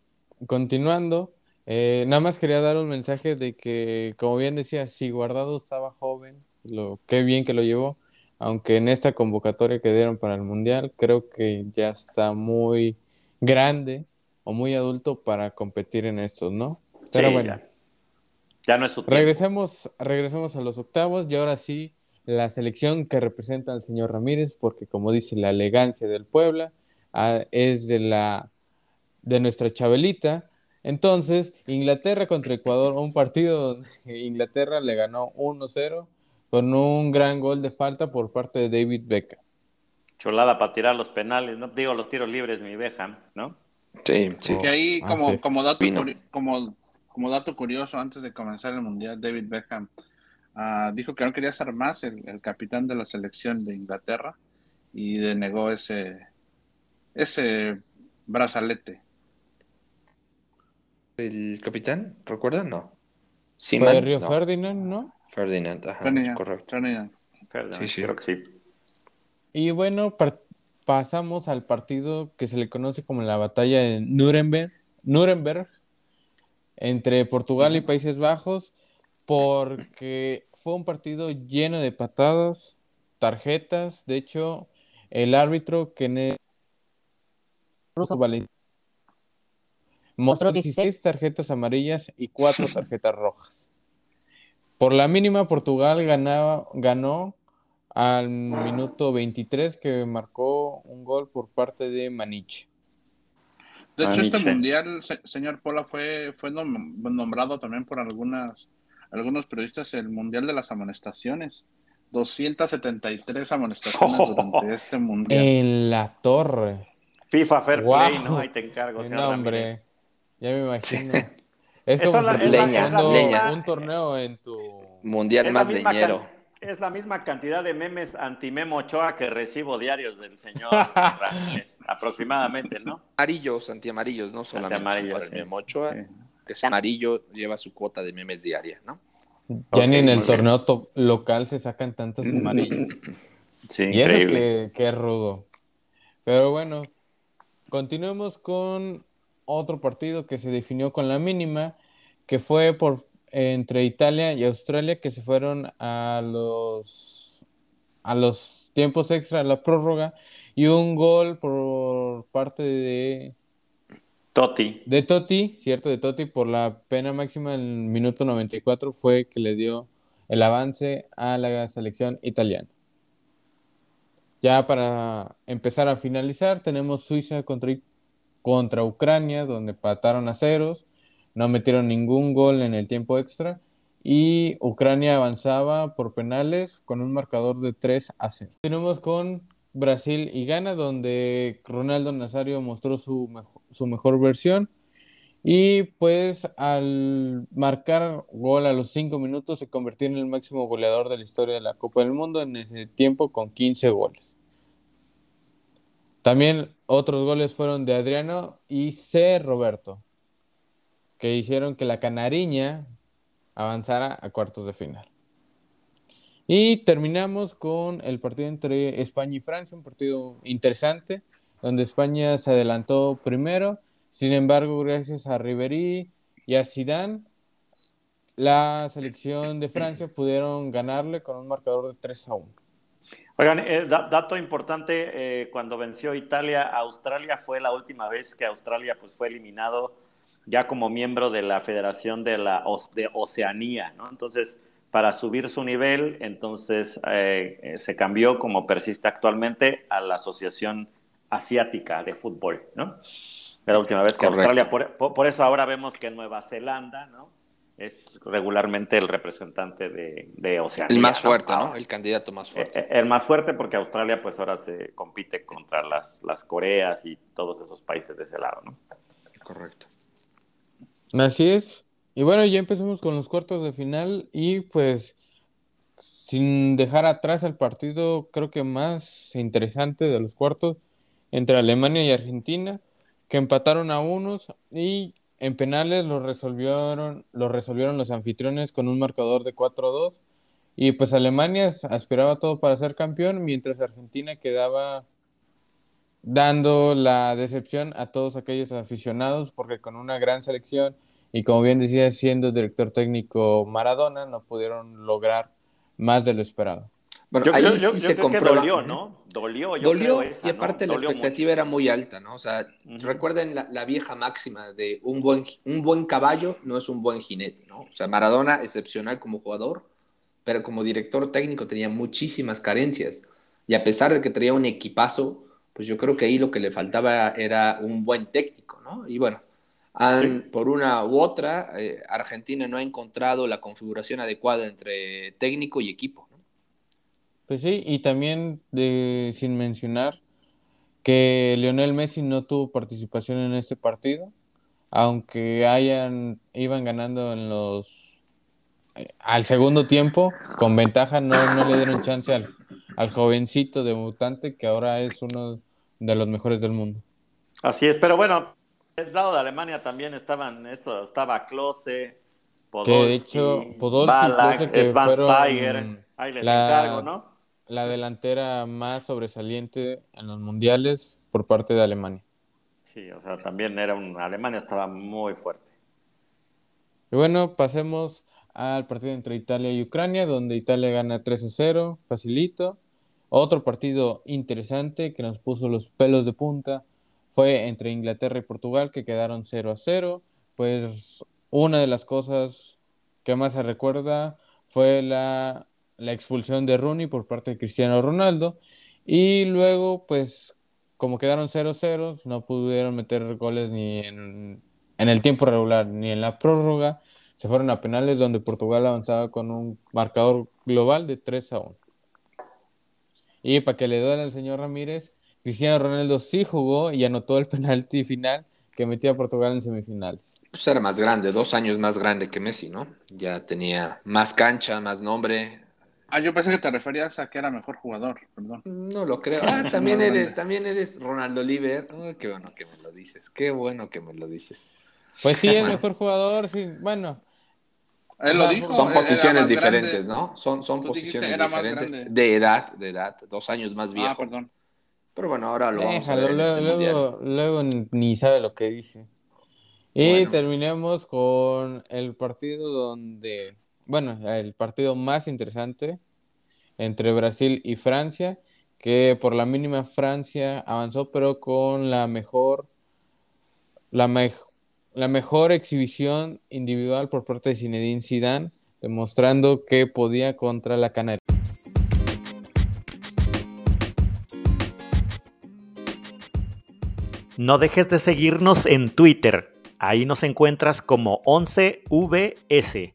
continuando, eh, nada más quería dar un mensaje de que, como bien decía, si Guardado estaba joven, lo qué bien que lo llevó, aunque en esta convocatoria que dieron para el Mundial, creo que ya está muy grande o muy adulto para competir en estos, ¿no? Pero bueno.
Ya. no es su
Regresemos, regresemos a los octavos y ahora sí la selección que representa al señor Ramírez, porque como dice la elegancia del Puebla, ah, es de la de nuestra Chabelita. Entonces, Inglaterra contra Ecuador, un partido donde Inglaterra le ganó 1-0 con un gran gol de falta por parte de David Beckham.
Cholada para tirar los penales, no digo los tiros libres, mi Beckham, ¿no?
Sí, sí.
Que ahí, como, como, dato, como, como dato curioso, antes de comenzar el Mundial, David Beckham Ah, dijo que no quería ser más el, capitán de la selección de Inglaterra y denegó ese, ese brazalete.
¿El capitán? ¿Recuerdan? No.
¿Fue Río Ferdinand, no?
Ferdinand, ajá, correcto.
sí, sí. Creo que sí.
Y bueno, pasamos al partido que se le conoce como la batalla de Nuremberg, Nuremberg entre Portugal y Países Bajos, porque fue un partido lleno de patadas, tarjetas. De hecho, el árbitro que mostró 16 tarjetas amarillas y 4 tarjetas rojas. Por la mínima, Portugal ganaba, ganó al minuto 23 que marcó un gol por parte de Maniche.
De hecho, este mundial, señor Pola, fue, fue nombrado también por algunas, algunos periodistas el mundial de las amonestaciones. 273 amonestaciones durante este mundial.
En la torre.
FIFA Fair Play, ¿no? Ahí te encargo.
No, hombre. Ya me imagino. Es como
la, leña, leña.
un torneo en tu
mundial más leñero.
Es la misma cantidad de memes anti-Memo Ochoa que recibo diarios del señor aproximadamente, ¿no?
Amarillos, anti-amarillos, no solamente para el Memo Ochoa, que es amarillo, lleva su cuota de memes diaria, ¿no?
Ya ni en el torneo local se sacan tantas amarillas.
Sí,
y eso que, que es rudo. Pero bueno, continuemos con otro partido que se definió con la mínima, que fue por entre Italia y Australia que se fueron a los a los tiempos extra, a la prórroga y un gol por parte de
Totti.
De Totti, cierto, de Totti por la pena máxima en el minuto 94 fue que le dio el avance a la selección italiana. Ya para empezar a finalizar, tenemos Suiza contra, contra Ucrania, donde pataron a ceros no metieron ningún gol en el tiempo extra y Ucrania avanzaba por penales con un marcador de 3 a 0. Tenemos con Brasil y Ghana, donde Ronaldo Nazario mostró su, su mejor versión. Y pues al marcar gol a los 5 minutos se convirtió en el máximo goleador de la historia de la Copa del Mundo en ese tiempo con 15 goles. También otros goles fueron de Adriano y C. Roberto que hicieron que la Canariña avanzara a cuartos de final. Y terminamos con el partido entre España y Francia, un partido interesante, donde España se adelantó primero. Sin embargo, gracias a Ribery y a Zidane, la selección de Francia pudieron ganarle con un marcador de 3 a 1.
Oigan, eh, dato importante, eh, cuando venció Italia Australia fue la última vez que Australia pues, fue eliminado ya como miembro de la Federación de, la, de Oceanía, ¿no? Entonces, para subir su nivel, entonces eh, se cambió, como persiste actualmente, a la Asociación Asiática de Fútbol, ¿no? la última vez que Australia, por, eso ahora vemos que Nueva Zelanda, ¿no? Es regularmente el representante de, de Oceanía.
El más fuerte, ¿no? El candidato más fuerte.
Eh, el, más fuerte porque Australia, pues ahora se compite contra las, las Coreas y todos esos países de ese lado, ¿no?
Correcto.
Así es. Y bueno, ya empezamos con los cuartos de final y pues sin dejar atrás el partido creo que más interesante de los cuartos entre Alemania y Argentina, que empataron a unos y en penales lo resolvieron, lo resolvieron los anfitriones con un marcador de 4-2 y pues Alemania aspiraba todo para ser campeón mientras Argentina quedaba dando la decepción a todos aquellos aficionados, porque con una gran selección y como bien decía, siendo director técnico Maradona, no pudieron lograr más de lo esperado.
Bueno,
yo,
ahí sí
yo
se
creo que
dolió,
¿no? Dolió, yo
Dolió,
creo esa,
y aparte
¿no?
la expectativa era muy alta, ¿no? O sea, recuerden la, la, vieja máxima de un buen, un buen caballo no es un buen jinete, ¿no? O sea, Maradona, excepcional como jugador, pero como director técnico tenía muchísimas carencias. Y a pesar de que traía un equipazo, pues yo creo que ahí lo que le faltaba era un buen técnico, ¿no? Y bueno, por una u otra, eh, Argentina no ha encontrado la configuración adecuada entre técnico y equipo.
Pues sí, y también de, sin mencionar que Lionel Messi no tuvo participación en este partido, aunque hayan iban ganando en los eh, al segundo tiempo con ventaja no, no le dieron chance al, al jovencito debutante que ahora es uno de los mejores del mundo.
Así es, pero bueno, del lado de Alemania también estaban, eso, estaba Klose,
Podolski, que de hecho, Podolski,
Ballack,
que
fueron ahí les la, encargo, ¿no?
La delantera más sobresaliente en los mundiales por parte de Alemania.
Sí, o sea, también era un, Alemania estaba muy fuerte.
Y bueno, pasemos al partido entre Italia y Ucrania, donde Italia gana 3 a 0, facilito. Otro partido interesante que nos puso los pelos de punta fue entre Inglaterra y Portugal, que quedaron 0 a 0. Pues una de las cosas que más se recuerda fue la, la expulsión de Rooney por parte de Cristiano Ronaldo. Y luego, pues, como quedaron 0-0, no pudieron meter goles ni en, en el tiempo regular ni en la prórroga. Se fueron a penales donde Portugal avanzaba con un marcador global de 3 a 1. Y para que le duele al señor Ramírez, Cristiano Ronaldo sí jugó y anotó el penalti final que metió a Portugal en semifinales.
Pues era más grande, dos años más grande que Messi, ¿no? Ya tenía más cancha, más nombre.
Ah, yo pensé que te referías a que era mejor jugador, perdón.
No lo creo. Ah, también eres, también eres Ronaldo Oliver. Oh, qué bueno que me lo dices, qué bueno que me lo dices.
Pues sí, es mejor jugador, sí, bueno.
Él lo dijo.
Son posiciones diferentes,
grande.
¿no? Son, son posiciones diferentes. De edad, de edad, dos años más
Ah,
viejo.
perdón.
Pero bueno, ahora lo vamos a ver en este
luego,
mundial.
luego, luego ni sabe lo que dice. Y
Bueno.
terminemos con el partido donde, bueno, el partido más interesante entre Brasil y Francia, que por la mínima Francia avanzó, pero con la mejor, la, mej- la mejor exhibición individual por parte de Zinedine Zidane, demostrando que podía contra la Canaria.
No dejes de seguirnos en Twitter. Ahí nos encuentras como 11VS.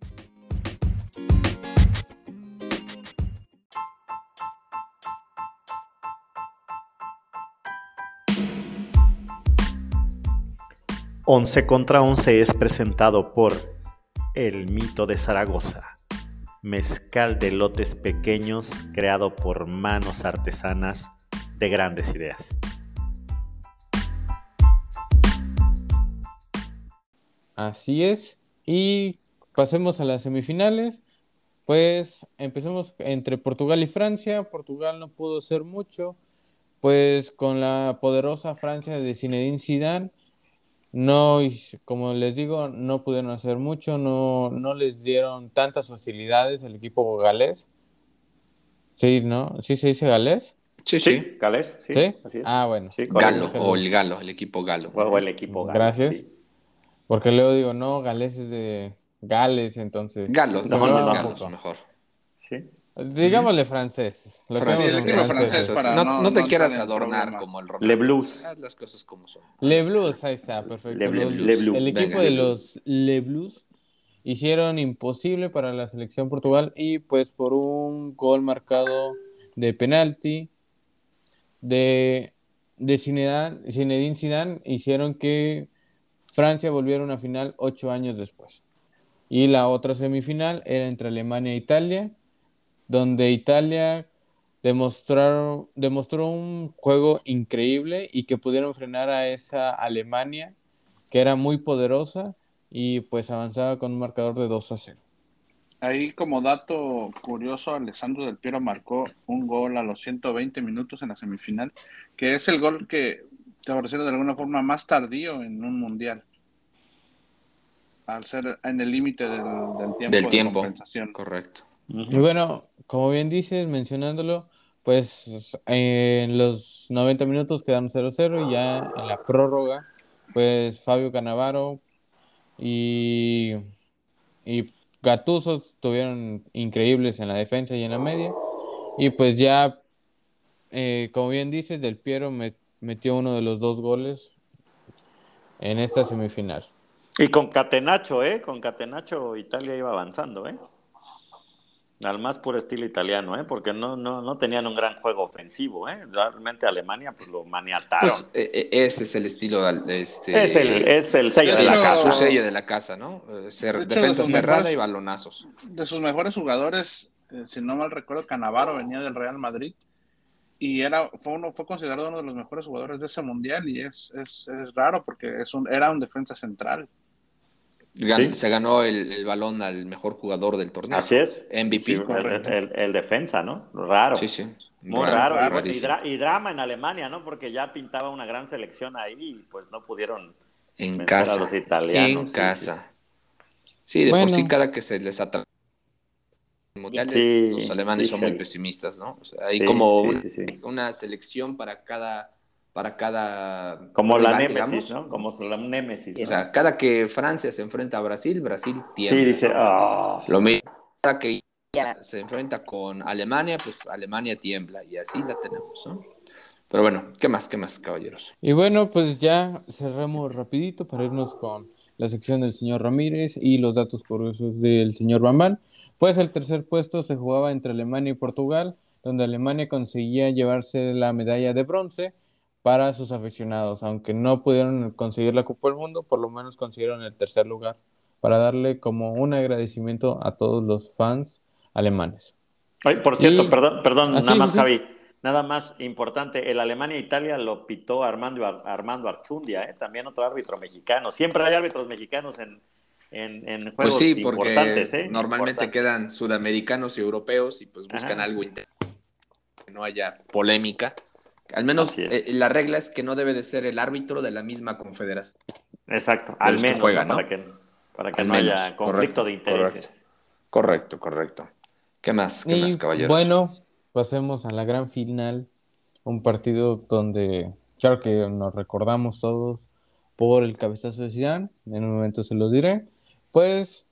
Once contra Once es presentado por El Mito de Zaragoza, mezcal de lotes pequeños creado por manos artesanas de grandes ideas.
Así es. Y pasemos a las semifinales. Pues empecemos entre Portugal y Francia. Portugal no pudo hacer mucho. Pues con la poderosa Francia de Zinedine Zidane, no, como les digo, no pudieron hacer mucho, no, no les dieron tantas facilidades al equipo galés. Sí, ¿no? ¿Sí se dice galés?
Sí, sí.
Gales, sí,
¿Sí?
así es.
Ah, bueno.
Sí.
Galo, o el Galo, el equipo Galo.
O el equipo Galo,
Gracias.
sí.
Porque luego digo, no, Gales es de Gales, entonces.
Galo,
se
no, no, no,
Galos, mejor.
Sí.
Digámosle franceses. Lo que
francés para
no,
no-
no te
no
quieras adornar
problema.
como el Ronaldo.
Le Blues.
Haz las cosas como son.
Le Blues, ahí está, perfecto.
Le- Le-
Los-
Le Blues.
El equipo
Venga,
de los Le Blues hicieron imposible para la selección Portugal y pues por un gol marcado de penalti de, de Zinedine, Zinedine Zidane hicieron que Francia volviera a una final ocho años después. Y la otra semifinal era entre Alemania e Italia, donde Italia demostraron, demostró un juego increíble y que pudieron frenar a esa Alemania que era muy poderosa y pues avanzaba con un marcador de 2 a 0.
Ahí como dato curioso, Alessandro Del Piero marcó un gol a los 120 minutos en la semifinal, que es el gol que, te decirlo de alguna forma, más tardío en un mundial. Al ser en el límite del, del tiempo
Del
de
tiempo.
compensación.
Correcto.
Y bueno, como bien dices, mencionándolo, pues eh, en los 90 minutos quedaron 0-0 y ya en la prórroga, pues Fabio Cannavaro y, y Gattuso estuvieron increíbles en la defensa y en la media. Y pues ya, eh, como bien dices, Del Piero me- metió uno de los dos goles en esta semifinal.
Y con Catenacho, ¿eh? Con Catenacho Italia iba avanzando, ¿eh? Al más puro estilo italiano, ¿eh? Porque no, no, no tenían un gran juego ofensivo, ¿eh? Realmente Alemania pues lo maniataron.
Pues eh, eh, ese es el estilo. Este,
es, el, es el sello de la casa.
Su sello de la casa, ¿no? Eh, cer-
De hecho,
defensa
de
cerrada
mejores-
y balonazos.
De sus mejores jugadores, eh, si no mal recuerdo, Canavaro venía del Real Madrid y era, fue, uno, fue considerado uno de los mejores jugadores de ese mundial y es, es, es raro porque es un, era un defensa central.
Gan-
Sí.
Se ganó el, el balón al mejor jugador del torneo.
Así es.
MVP.
Sí, el,
correcto.
el- el defensa, ¿no? Raro.
Sí, sí.
Muy raro.
raro,
Y bueno, y,
rarísimo.
dra- y drama en Alemania, ¿no? Porque ya pintaba una gran selección ahí y pues no pudieron
En casa.
a los italianos,
En
sí,
casa. Sí, de por sí cada que se les mundiales,
Sí,
los alemanes
sí,
son muy pesimistas, ¿no? O sea, hay
Sí,
como
sí,
un-
sí, sí.
una selección para cada para cada
Como la
rival,
némesis,
digamos.
¿no? Como la némesis.
O
¿no?
sea, cada que Francia se enfrenta a Brasil, Brasil tiembla.
sí, dice, ah,
Lo mismo cada que se enfrenta con Alemania, pues Alemania tiembla y así la tenemos, ¿no? Pero bueno, ¿qué más? ¿Qué más, caballeros?
Y bueno, pues ya cerramos rapidito para irnos con la sección del señor Ramírez y los datos curiosos del señor Bambán. Pues el tercer puesto se jugaba entre Alemania y Portugal, donde Alemania conseguía llevarse la medalla de bronce para sus aficionados, aunque no pudieron conseguir la Copa del Mundo, por lo menos consiguieron el tercer lugar, para darle como un agradecimiento a todos los fans alemanes.
Ay, por cierto,
Y-
perdón, perdón,
Ah,
nada
sí,
más,
sí, sí.
Javi. Nada más importante, el Alemania-Italia lo pitó Armando, Ar- Armando Archundia, ¿eh? también otro árbitro mexicano. Siempre hay árbitros mexicanos en, en, en juegos
Pues sí, porque
importantes. ¿eh?
normalmente
Importantes.
quedan sudamericanos y europeos y pues buscan
Ajá.
algo que no haya polémica. Al menos eh, la regla es que no debe de ser el árbitro de la misma confederación.
Exacto, al menos,
juegan,
¿no? para que, para que
Al
no
menos,
haya conflicto
correcto,
de intereses.
Correcto, correcto. ¿Qué más? ¿Qué
Y
más, caballeros?
bueno, pasemos a la gran final, un partido donde claro que nos recordamos todos por el cabezazo de Zidane, en un momento se lo diré. Pues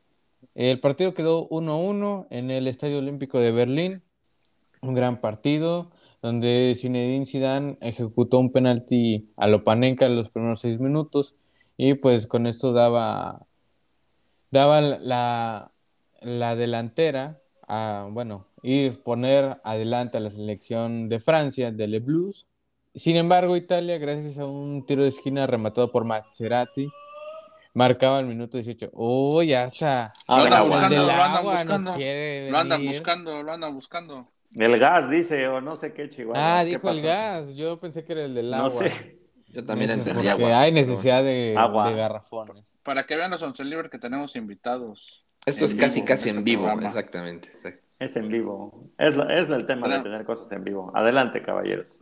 el partido quedó 1-1 en el Estadio Olímpico de Berlín, un gran partido donde Zinedine Zidane ejecutó un penalti a Lopanenka en los primeros seis minutos y pues con esto daba daba la, la delantera a, bueno, ir poner adelante a la selección de Francia, de Le Blues. Sin embargo, Italia, gracias a un tiro de esquina rematado por Maserati, marcaba el minuto 18. ¡Oh, ya está!
Lo andan buscando, lo andan buscando. Lo andan buscando, lo andan buscando.
El gas, dice, o no sé qué, Chihuahua.
Ah,
¿qué
dijo el gas. Yo pensé que era el del
No
agua.
sé.
Yo también
No sé,
entendí agua.
hay necesidad de,
Agua.
de garrafones.
Para que vean los once libres que tenemos invitados.
Esto es casi,
vivo
casi
en este
vivo,
programa.
exactamente. exact-
Es en vivo. Es, es el tema de tener cosas en vivo. Adelante, caballeros.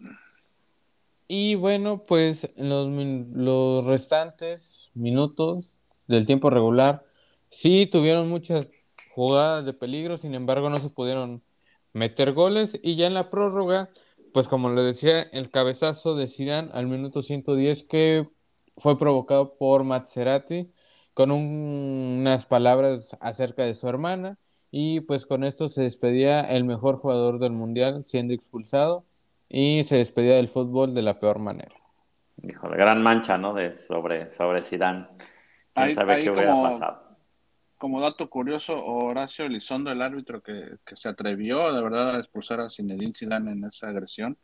Y bueno, pues en los, min- los restantes minutos del tiempo regular sí tuvieron muchas jugadas de peligro, sin embargo no se pudieron meter goles y ya en la prórroga, pues como le decía, el cabezazo de Zidane al minuto 110 que fue provocado por Maserati con un- unas palabras acerca de su hermana y pues con esto se despedía el mejor jugador del mundial siendo expulsado y se despedía del fútbol de la peor manera.
Híjole, gran mancha, ¿no? De, sobre, sobre Zidane. ¿Quién
Ahí-
sabe
ahí
qué hubiera pasado?
Como dato curioso, Horacio Elizondo, el árbitro que, que se atrevió de verdad a expulsar a Zinedine Zidane en esa agresión,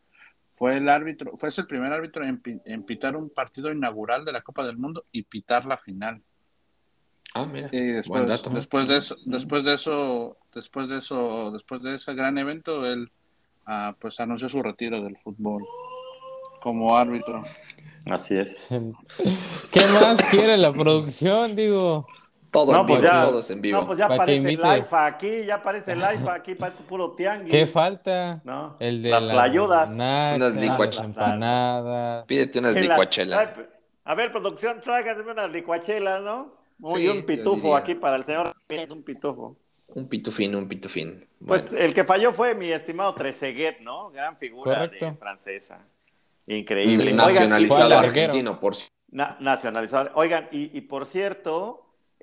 fue el árbitro, fue el primer árbitro en, pi- en pitar un partido inaugural de la Copa del Mundo y pitar la final.
Ah, mira.
Y después,
dato.
después de eso, después de eso, después de eso, después de ese gran evento, él ah, pues anunció su retiro del fútbol como árbitro.
Así es.
¿Qué más quiere la producción? Digo,
Todo
No,
en
pues
vivo,
ya-
todos en vivo.
No, pues ya aparece
imite.
live aquí, ya aparece live aquí, para puro tianguis.
¿qué falta?
¿No?
El de
Las tlayudas.
nachas,
Unas
las
licuachelas.
empanadas.
Pídete unas
la-
licuachelas.
A ver, producción, tráiganme unas licuachelas, ¿no? Muy
Sí,
un pitufo aquí para el señor. Un pitufo.
Un pitufín, un pitufín.
Pues el que falló fue mi estimado Trezeguet, ¿no? Gran figura
Correcto.
de francesa. Increíble.
Nacionalizado argentino, por
Na- nacionalizado. Oigan, y, y por cierto,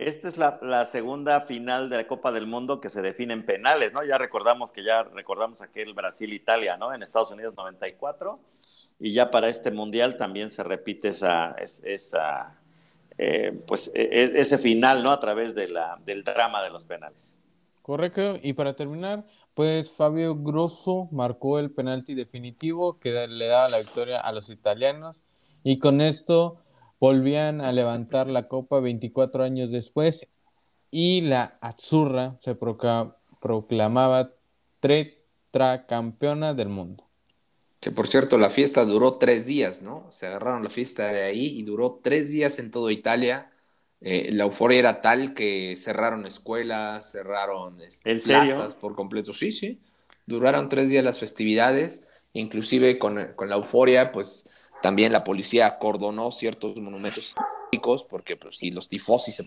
esta es la, segunda final de la Copa del Mundo que se define en penales, ¿no? Ya recordamos que ya recordamos aquel Brasil-Italia, ¿no? En Estados Unidos 94. Y ya para este mundial también se repite esa, es- esa eh, pues e- e- ese final, ¿no? A través de la, del drama de los penales.
Correcto. Y para terminar, pues Fabio Grosso marcó el penalti definitivo que da- le daba la victoria a los italianos. Y con esto volvían a levantar la copa 24 años después. Y la Azzurra se proca- proclamaba tetracampeona del mundo.
Que por cierto, la fiesta duró tres días, ¿no? Se agarraron la fiesta de ahí y duró tres días en toda Italia. Eh, la euforia era tal que cerraron escuelas, cerraron este,
¿En serio?
plazas por completo. Sí, sí. Duraron tres días las festividades. Inclusive con, con la euforia, pues también la policía acordonó ciertos monumentos porque pues sí, los tifosis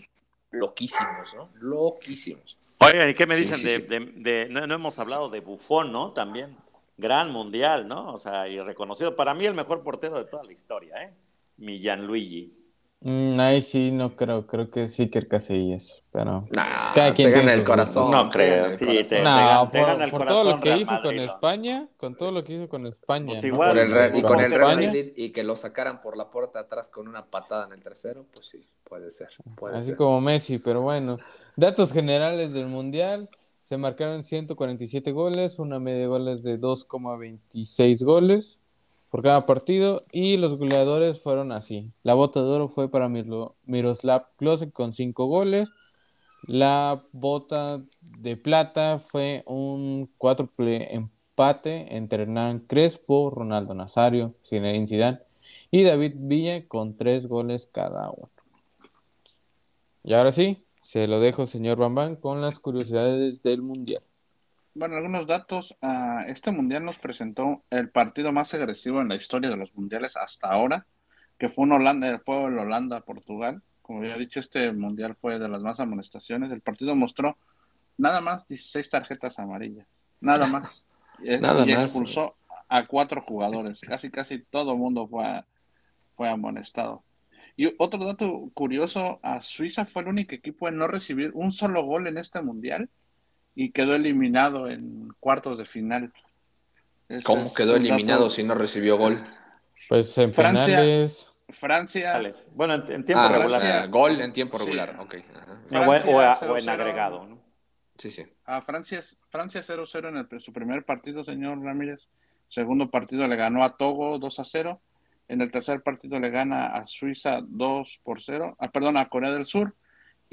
loquísimos, ¿no? Loquísimos.
Oigan, ¿y qué me dicen
sí,
de,
sí.
de- de- no, no hemos hablado de Bufón, ¿no? También gran mundial, ¿no? O sea, y reconocido para mí el mejor portero de toda la historia, ¿eh? Mi Gianluigi.
Mm, ahí sí, no creo. Creo que sí que Casillas. Pero
Nah,
pues, cada quien
te gana el corazón.
No creo, sí,
corazón.
te-
No,
gana- te
por,
gana el
por todo lo que
Real
hizo con. España, con todo lo que hizo con España.
Pues
¿no?
igual,
Por el Re- y con el Real. Madrid y que lo sacaran por la puerta atrás con una patada en el tercero, pues sí, puede ser. Puede
Así
ser.
como Messi, pero bueno. Datos generales del Mundial. Se marcaron 147 goles, una media de goles de 2,26 goles por cada partido y los goleadores fueron así. La bota de oro fue para Miroslav Klose con 5 goles. La bota de plata fue un cuádruple empate entre Hernán Crespo, Ronaldo Nazario, Zinedine Zidane y David Villa con 3 goles cada uno. Y ahora sí, se lo dejo, señor Bambán, con las curiosidades del Mundial.
Bueno, algunos datos. ah, este mundial nos presentó el partido más agresivo en la historia de los mundiales hasta ahora, que fue un Holanda, el juego en Holanda-Portugal. Como ya he dicho, este mundial fue de las más amonestaciones. El partido mostró nada más 16 tarjetas amarillas. Nada más. Y-
Nada
y
más.
expulsó a cuatro jugadores. Casi, casi todo el mundo fue, fue amonestado. Y otro dato curioso, a Suiza fue el único equipo en no recibir un solo gol en este mundial y quedó eliminado en cuartos de final. Ese
¿Cómo quedó eliminado
dato.
si no recibió gol?
Pues en
Francia-
penales,
Francia.
Bueno, en, en tiempo
Ah,
regular.
sea, gol en tiempo
Sí.
regular, ajá.
Sí, o, en- o a-
Francia,
o en
0-0.
agregado, ¿no?
Sí, sí.
a Francia, Francia 0-0 en el- su primer partido, señor Ramírez. Segundo partido le ganó a Togo 2-0. En el tercer partido le gana a Suiza 2 por 0. Ah, perdón, a Corea del Sur.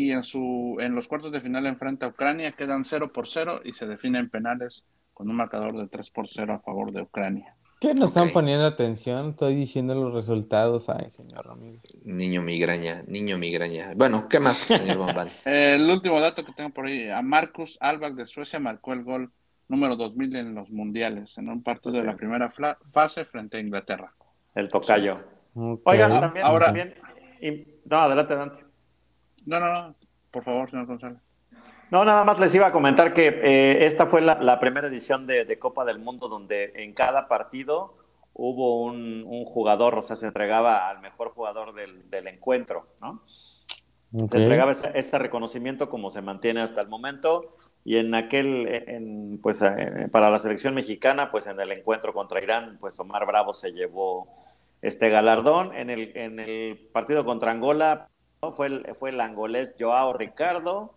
Y en, su, en los cuartos de final enfrenta a Ucrania, quedan 0 por 0 y se definen penales con un marcador de 3 por 0 a favor de Ucrania.
¿qué no están
Ok.
poniendo atención? Estoy diciendo los resultados. Ay, señor Ramírez.
Niño migraña, niño migraña. Bueno, ¿qué más, señor Bambán?
El último dato que tengo por ahí, a Marcus Albach de Suecia marcó el gol número 2000 en los mundiales, en un partido de la primera fase frente a Inglaterra.
El tocayo.
Ok.
Oigan,
Ah,
también,
ahora-
también- no, adelante, adelante.
No, no, no, por favor, señor González.
No, nada más les iba a comentar que eh, esta fue la, la primera edición de, de Copa del Mundo donde en cada partido hubo un, un jugador, o sea, se entregaba al mejor jugador del, del encuentro, ¿no? Se entregaba ese, ese reconocimiento como se mantiene hasta el momento y en aquel, en, pues eh, para la selección mexicana, pues en el encuentro contra Irán, pues Omar Bravo se llevó este galardón. En el, en el partido contra Angola ¿no? fue, el, fue el angolés Joao Ricardo.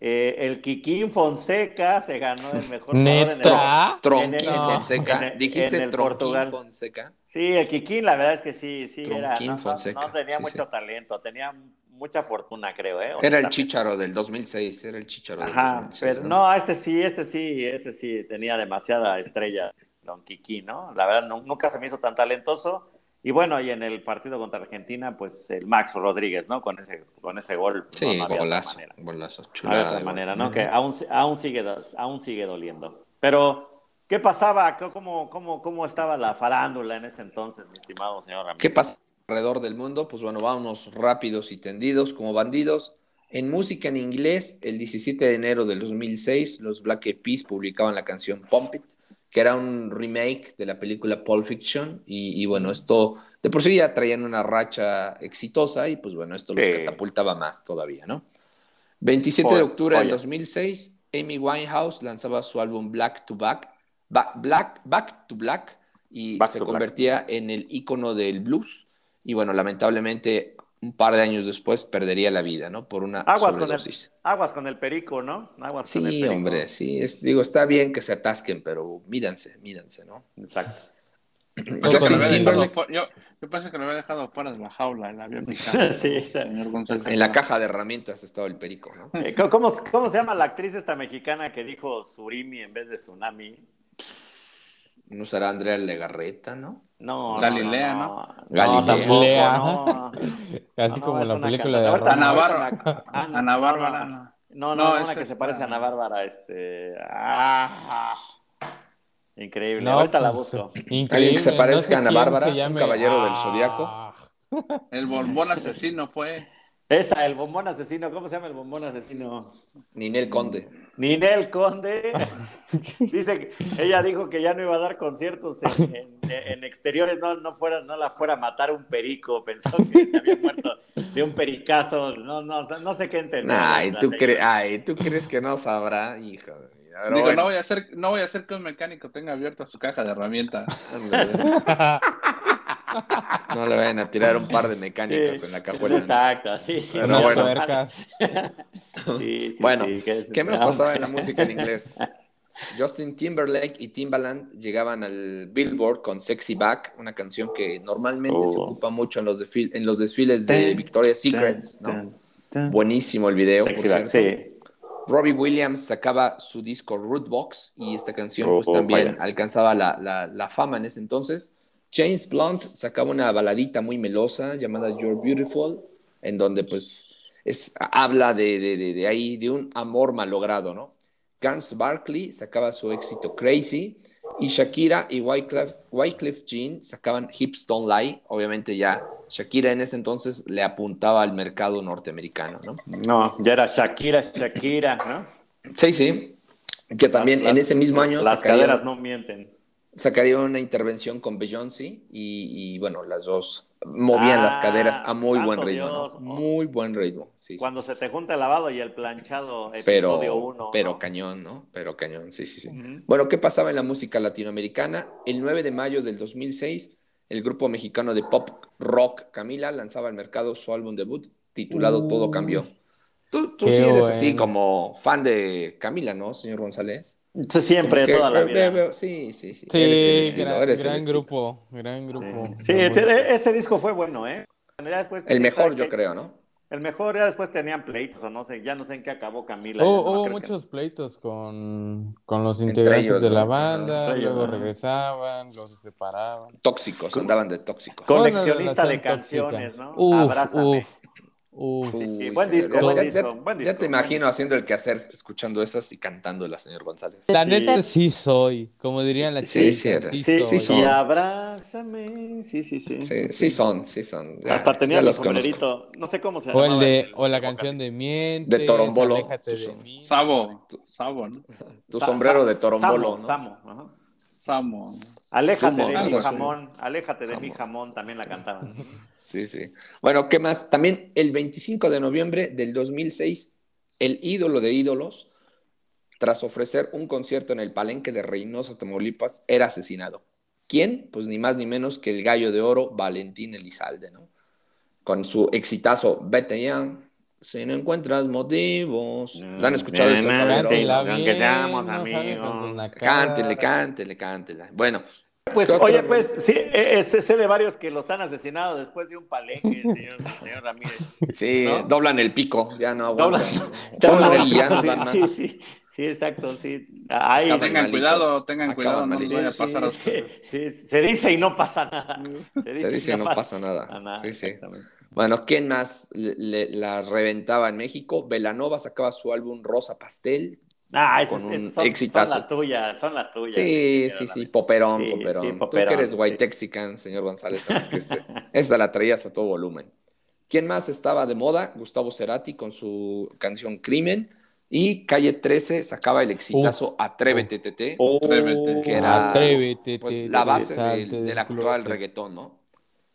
Eh, el Kikín Fonseca se ganó el mejor jugador en el-
¿Neta?
Tronquín
en el-
Fonseca.
en el-
Dijiste
en el
Tronquín
Portugal.
Fonseca.
Sí, el Kikín, la verdad es que sí, sí, era, no, no-
Fonseca,
no tenía
sí,
mucho
sí.
talento, tenía mucha fortuna, creo, ¿eh?
Era el. Chicharo del 2006, era el Chicharo del
Ajá,
2006.
pero no, este sí, este sí, este sí tenía demasiada estrella, Don Kiki, ¿no? La verdad, nu- nunca se me hizo tan talentoso. Y bueno, y en el partido contra Argentina, pues el Max Rodríguez, ¿no? Con ese, con ese gol.
Sí,
no, no había otra
golazo,
manera.
golazo,
No había otra
de
manera. ¿no? Que aún, aún, sigue, aún sigue doliendo. Pero, ¿qué pasaba? ¿Cómo, cómo, ¿Cómo estaba la farándula en ese entonces, mi estimado señor Ramírez?
¿Qué pasa alrededor del mundo? Pues bueno, vámonos rápidos y tendidos como bandidos. En música en inglés, el 17 de enero del 2006, los Black Eyed Peas publicaban la canción Pump It, que era un remake de la película Pulp Fiction. Y, y bueno, esto de por sí ya traían una racha exitosa y pues bueno, esto los
Sí.
catapultaba más todavía, ¿no? 27 de octubre del
joya.
2006, Amy Winehouse lanzaba su álbum Black to Back, Ba- Black, Back to Black y
Back
se
Black.
convertía en el ícono del blues. Y bueno, lamentablemente, un par de años después perdería la vida, ¿no? Por una
Aguas con, el, aguas con el perico, ¿no? Aguas con el
Sí,
perico.
hombre, sí, es, digo, está bien que se atasquen, pero mídanse, mídanse, ¿no?
Exacto.
Pensé
Justin
que lo había dejado
Timberlake.
fu- yo, yo pensé que lo había dejado fuera de la jaula, el avión picado.
Sí, sí.
señor González.
En la caja de herramientas estaba el perico, ¿no?
Eh, ¿Cómo, cómo, cómo se llama la actriz esta mexicana que dijo Surimi en vez de Tsunami?
No será Andrea Legarreta, ¿no?
No,
Galilea,
no,
¿no?
no.
Galilea.
No, tampoco, no.
Así
No,
como la película de
Ana
no,
Bárbara.
Ana,
Ana Bárbara,
no,
no.
No,
esa
que
es
se parece a
la-
Ana Bárbara, este. ah, increíble.
No,
ahorita la
pues,
busco.
Increíble.
Alguien que se
no
parezca
sé
a Ana Bárbara, un caballero del
Ah,
Zodiaco.
El bombón asesino fue.
Esa, el bombón asesino. ¿Cómo se llama el bombón asesino?
Ninel Conde.
Ninel Conde. Dice que ella dijo que ya no iba a dar conciertos en, en- en exteriores, no, no, fuera, no la fuera a matar un perico. Pensó que había muerto de un pericazo. No, no, no sé qué entender.
Ay, ¿tú,
señora.
cre- ay, ¿tú crees que no sabrá? Pero
Digo,
bueno,
no voy a hacer, no voy a hacer que un mecánico tenga abierta su caja de herramientas.
no le vayan a tirar un par de mecánicos
Sí,
en la cajuela.
Exacto, sí, sí.
Pero bueno.
Sí, sí,
Bueno,
sí, que es-
¿Qué más
ah,
pasaba en la música en inglés? Justin Timberlake y Timbaland llegaban al Billboard con Sexy Back, una canción que normalmente se
Oh.
ocupa mucho en los, en los desfiles de Victoria's Secrets, ¿no? Buenísimo el video,
Sexy Back, sí.
Robbie Williams sacaba su disco Rootbox y esta canción
Oh,
pues
oh,
también
vaya.
alcanzaba la, la- la fama en ese entonces. James Blunt sacaba una baladita muy melosa llamada You're Beautiful, en donde pues es, habla de, de, de, de ahí, de un amor malogrado, ¿no? Gans Barkley sacaba su éxito Crazy y Shakira y Wyclef, Wyclef Jean sacaban Hips Don't Lie. Obviamente ya Shakira en ese entonces le apuntaba al mercado norteamericano, ¿no?
No, ya era Shakira, Shakira, ¿no?
Sí, sí. Que también
Las-
en ese mismo año
Las caderas no mienten.
Sacaría una intervención con Beyoncé y, y, bueno, las dos movían
Ah,
las caderas a muy
santo
buen ritmo. Muy buen ritmo, sí, sí.
Cuando se te junta el lavado y el planchado,
Pero,
episodio 1.
pero cañón, ¿no? Pero cañón, sí, sí, sí.
Ujú.
Bueno, ¿qué pasaba en la música latinoamericana? El 9 de mayo del 2006, el grupo mexicano de pop rock Camila lanzaba al mercado su álbum debut titulado
Uh.
Todo Cambió. Tú, tú sí eres así como fan de Camila, ¿no, señor González?
Sí, Siempre,
que
toda la
ve-
vida.
ve- sí, sí, sí.
Sí,
estilo,
gran, gran grupo, gran grupo.
Sí, este, ese disco fue bueno, ¿eh? Ya después-
El mejor, yo creo, ¿no?
El mejor, ya después tenían pleitos o no sé, ya no sé en qué acabó Camila. No
hubo
que-
muchos pleitos con, con los integrantes
ellos,
de la banda,
ellos,
luego
¿no?
regresaban, luego se separaban.
Tóxicos, andaban de tóxicos.
Coleccionista de canciones,
tóxica.
¿no?
Uf,
Abrázame.
uf,
Sí,
Uy,
buen disco,
ya-
buen
ya-
disco,
ya-
buen
Ya
disco,
te imagino haciendo el quehacer, escuchando esas y cantándolas, señor González.
La
Sí.
neta sí soy, como dirían las
Sí,
chicas,
sí.
Sí, sí,
Sí,
sí,
son.
abrázame. Sí, sí, sí.
Sí, sí son, sí son. Ya-
Hasta tenía el
conozco.
sombrerito. No sé cómo se
O, el de, o la canción de Mientes,
De Torombolo.
De.
Sabo, Sabo, ¿no?
Tu
Sa-
sombrero
Sa-
de torombolo,
Samo,
¿no?
Samo, ajá. Aléjate
Sumo,
de mi
así.
jamón, aléjate de mi jamón, también la cantaban.
Sí, sí. Bueno, ¿qué más? También el 25 de noviembre del 2006, el ídolo de ídolos, tras ofrecer un concierto en el Palenque de Reynosa, Tamaulipas, era asesinado. ¿Quién? Pues ni más ni menos que el gallo de oro Valentín Elizalde, ¿no? Con su exitazo Vete ya, si no encuentras motivos. ¿La han escuchado eso?
Aunque seamos
no
amigos.
Cántele, cántele, cántele. Bueno,
Pues,
¿Qué otra
oye, pues, sí, eh, eh, sé de varios que los han asesinado después de un palenque, señor, señor Ramírez.
sí,
¿No?
doblan el pico, ya no aguantan.
Doblan- Doblan el
y
pico,
no
sí, sí, sí, sí, exacto, sí. Ay,
Tengan
malitos.
cuidado, tengan
Acaban
cuidado, no vaya a
sí,
pasar a
sí, sí, se dice y no pasa nada.
Se dice no pasa nada.
a nada,
Sí, sí.
exactamente.
Bueno, ¿quién más le- le- la reventaba en México? Velanova sacaba su álbum Rosa Pastel.
Ah,
Con un
esas son,
exitazo.
son las tuyas, son las tuyas.
Sí, sí, sí, poperón,
Sí,
poperón.
sí,
Tú que eres
sí.
white texican, señor González, sabes que este- esta la traías a todo volumen. ¿Quién más estaba de moda? Gustavo Cerati con su canción Crimen. Y Calle 13 sacaba el exitazo Atrévete, Tete.
Oh,
Atrévete.
Que era-
Atrévete,
pues, la base del, actual reggaetón, ¿no?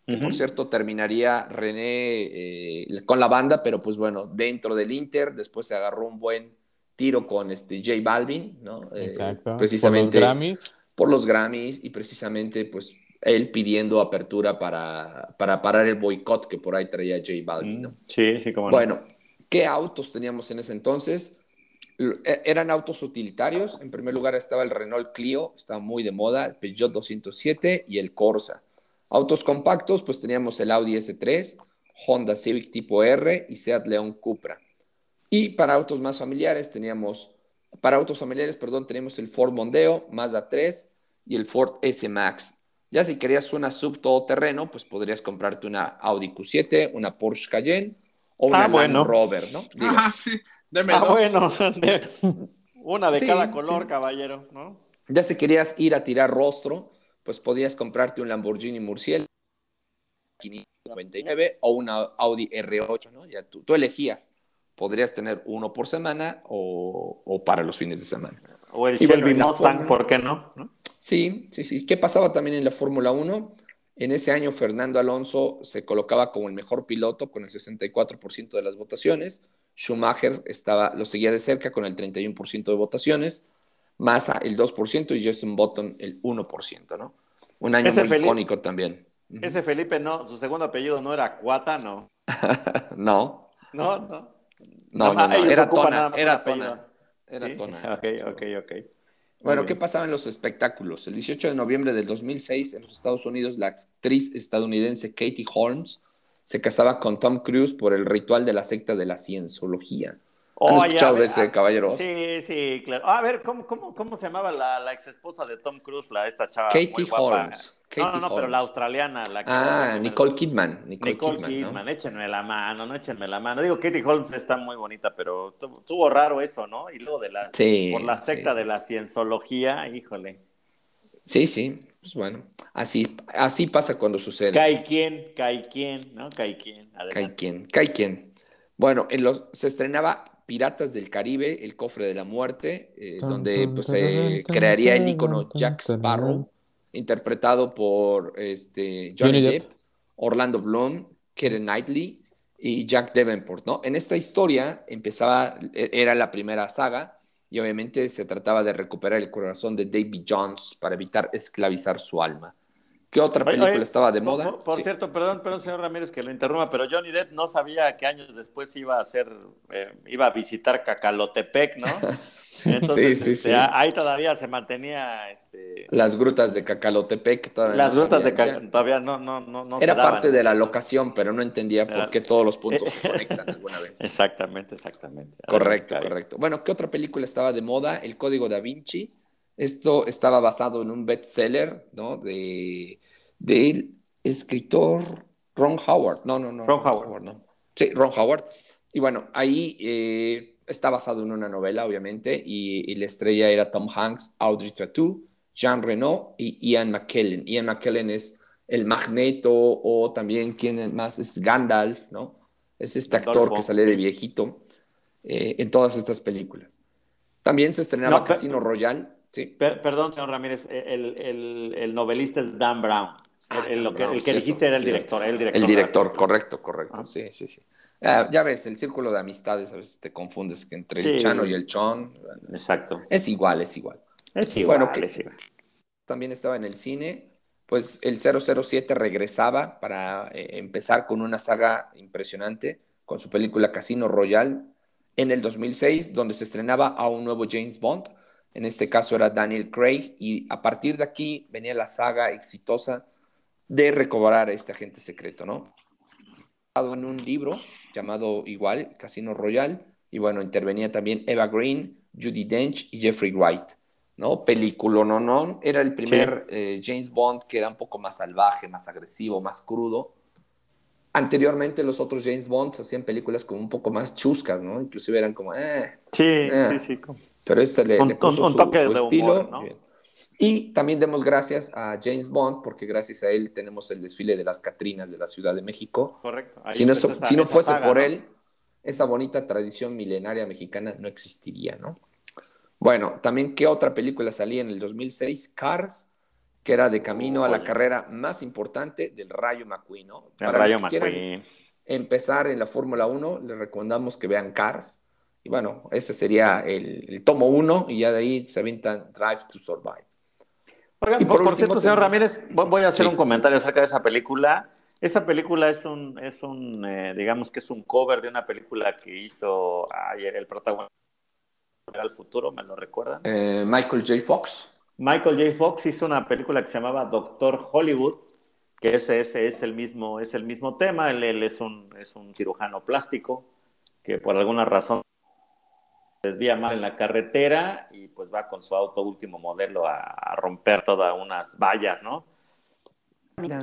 Que por cierto terminaría René eh, con la banda, pero pues bueno, dentro del Inter, después se agarró un buen tiro con este J Balvin, ¿no? Eh,
Exacto.
precisamente
Por los Grammys.
por los Grammys y precisamente pues él pidiendo apertura para, para parar el boicot que por ahí traía J Balvin, ¿no?
Sí, sí, como no.
Bueno, ¿qué autos teníamos en ese entonces? L- e- Eran autos utilitarios. En primer lugar estaba el Renault Clio, estaba muy de moda, el Peugeot 207 y el Corsa. Autos compactos, pues teníamos el Audi S3, Honda Civic tipo R y Seat León Cupra. Y para autos más familiares teníamos, para autos familiares, perdón, teníamos el Ford Mondeo, Mazda 3 y el Ford S Max. Ya si querías una sub todoterreno, pues podrías comprarte una Audi Q7, una Porsche Cayenne o una
Ah, bueno.
Land Rover, ¿no? Digo,
Ajá, sí. Deme
Ah,
dos.
bueno, de- una de
Sí,
cada color,
sí.
caballero, ¿no?
Ya si querías ir a tirar rostro, pues podías comprarte un Lamborghini Murciélago 99 o una Audi R8, ¿no? Ya tú, tú elegías. Podrías tener uno por semana o, o para los fines de semana.
O el Shelby Mustang, ¿por qué no? ¿No?
Sí, sí, sí. ¿Qué pasaba también en la Fórmula 1? En ese año Fernando Alonso se colocaba como el mejor piloto con el 64% de las votaciones. Schumacher estaba, lo seguía de cerca con el 31% de votaciones. Massa el 2% y Jason Button el 1%, ¿no? Un año
Ese
muy
Felipe-
icónico también.
Ese Felipe no, su segundo apellido no era Cuata, no.
No,
No, no.
no, no, no, era Tona, era. Tona. Era
Sí,
Tona.
Ok, ok, ok.
Bueno, ¿qué pasaba en los espectáculos? El 18 de noviembre del 2006, en los Estados Unidos, la actriz estadounidense Katie Holmes se casaba con Tom Cruise por el ritual de la secta de la cienciología. ¿Han
Oye,
escuchado de ese
ah,
caballero?
Sí, sí, claro. A ver, ¿cómo, cómo, cómo se llamaba la, la ex esposa de Tom Cruise, la, esta chava? muy
Katie
guapa?
Holmes.
No,
Katie
no, no, pero
Holmes.
la australiana. La que
Ah, Nicole Kidman. Nicole,
Nicole
Kidman,
Kidman,
¿no?
échenme la mano, no échenme la mano. Digo, Katie Holmes está muy bonita, pero estuvo raro eso, ¿no? Y luego de la,
Sí,
por la secta
sí.
de la cienciología, híjole.
Sí, sí. Pues bueno, así, así pasa cuando sucede.
Cae quien, cae quien, ¿no? Cae quien.
Cae quien, cae quien. Bueno, en los, se estrenaba Piratas del Caribe, El Cofre de la Muerte, eh, donde pues, crearía el
tan,
Jack. Sparrow, interpretado por este, Johnny,
Johnny
Depp,
Depp.
Orlando Bloom, Keira Knightley y Jack Davenport, ¿no? En esta historia empezaba, e- era la primera saga y obviamente se trataba de recuperar el corazón de David Jones para evitar esclavizar su alma. ¿Qué otra película
oye,
estaba de moda?
Por, por
Sí.
cierto, perdón, perdón, señor Ramírez, que lo interrumpa, pero Johnny Depp no sabía que años después iba a hacer, eh, iba a visitar Cacalotepec, ¿no? Entonces,
Sí, sí,
este,
sí.
ahí todavía se mantenía, este,
Las grutas de Cacalotepec. todavía
las
no
rutas de
sabían ya.
Cacal, todavía no, no, no, no
Era
daban.
parte de la locación, pero no entendía
Era-
por qué todos los puntos se conectan alguna vez.
Exactamente, exactamente.
Correcto, correcto. Bueno, ¿qué otra película estaba de moda? El Código da Vinci. Esto estaba basado en un bestseller, ¿no? De del escritor Ron Howard. No, no, no.
Ron Howard.
no. Sí, Ron Howard. Y bueno, ahí eh, está basado en una novela, obviamente, y, y la estrella era Tom Hanks, Audrey Tautou, Jean Reno y Ian McKellen. Ian McKellen es el Magneto o también, ¿quién más? Es Gandalf, ¿no? Es este actor que sale de viejito eh, en todas estas películas. También se estrenaba
No,
Casino Royale, sí.
Per- perdón, señor Ramírez, el, el- el novelista es Dan Brown.
Ah,
El,
Dan
que,
Brown,
el que
cierto,
dijiste era el director, el director.
El director, correcto, correcto.
Ah.
Sí, sí, sí. Ah, ya ves, el círculo de amistades a veces te confundes que entre el. Chano y el Chon.
Exacto.
Es igual, es igual.
Es igual,
Bueno, que-
es igual.
También estaba en el cine. Pues el 007 regresaba para eh, empezar con una saga impresionante con su película Casino Royale en el 2006, donde se estrenaba a un nuevo James Bond. En este caso era Daniel Craig, y a partir de aquí venía la saga exitosa de recobrar a este agente secreto, ¿no? En un libro llamado igual, Casino Royale, y bueno, intervenía también Eva Green, Judy Dench y Jeffrey Wright, ¿no? Película, no, no, era el primer eh, James Bond que era un poco más salvaje, más agresivo, más crudo. Anteriormente los otros James Bonds hacían películas como un poco más chuscas, ¿no? Inclusive eran como, eh,
Sí,
Eh.
sí, sí.
pero este le,
Un-
le puso
un- toque
su
de
estilo.
humor, ¿no?
Bien. Y también demos gracias a James Bond, porque gracias a él tenemos el desfile de las Catrinas de la Ciudad de México.
Correcto. Ahí
Si no,
empezó
so-
esa-
si no
esa
fuese
saga,
por
¿no?
él, esa bonita tradición milenaria mexicana no existiría, ¿no? Bueno, también, ¿qué otra película salía en el 2006? Cars, que era de camino a la carrera más importante del Rayo McQueen, ¿no?
El
Para
Rayo
los que
McQueen.
empezar en la Fórmula 1, les recomendamos que vean Cars. Y bueno, ese sería el, el tomo 1 y ya de ahí se avientan Drive to Survive.
Oigan,
Y
por,
por
por cierto, señor Ramírez, vo- voy a hacer
Sí.
un comentario acerca de esa película. Esa película es un, es un eh, digamos que es un cover de una película que hizo ayer el protagonista al futuro, ¿me lo recuerdan?
Eh, Michael J. Fox.
Michael J. Fox hizo una película que se llamaba Doctor Hollywood, que ese, ese es el mismo, es el mismo tema. Él, él es, un, es un cirujano plástico que por alguna razón desvía mal en la carretera y pues va con su auto último modelo a, a romper todas unas vallas, ¿no?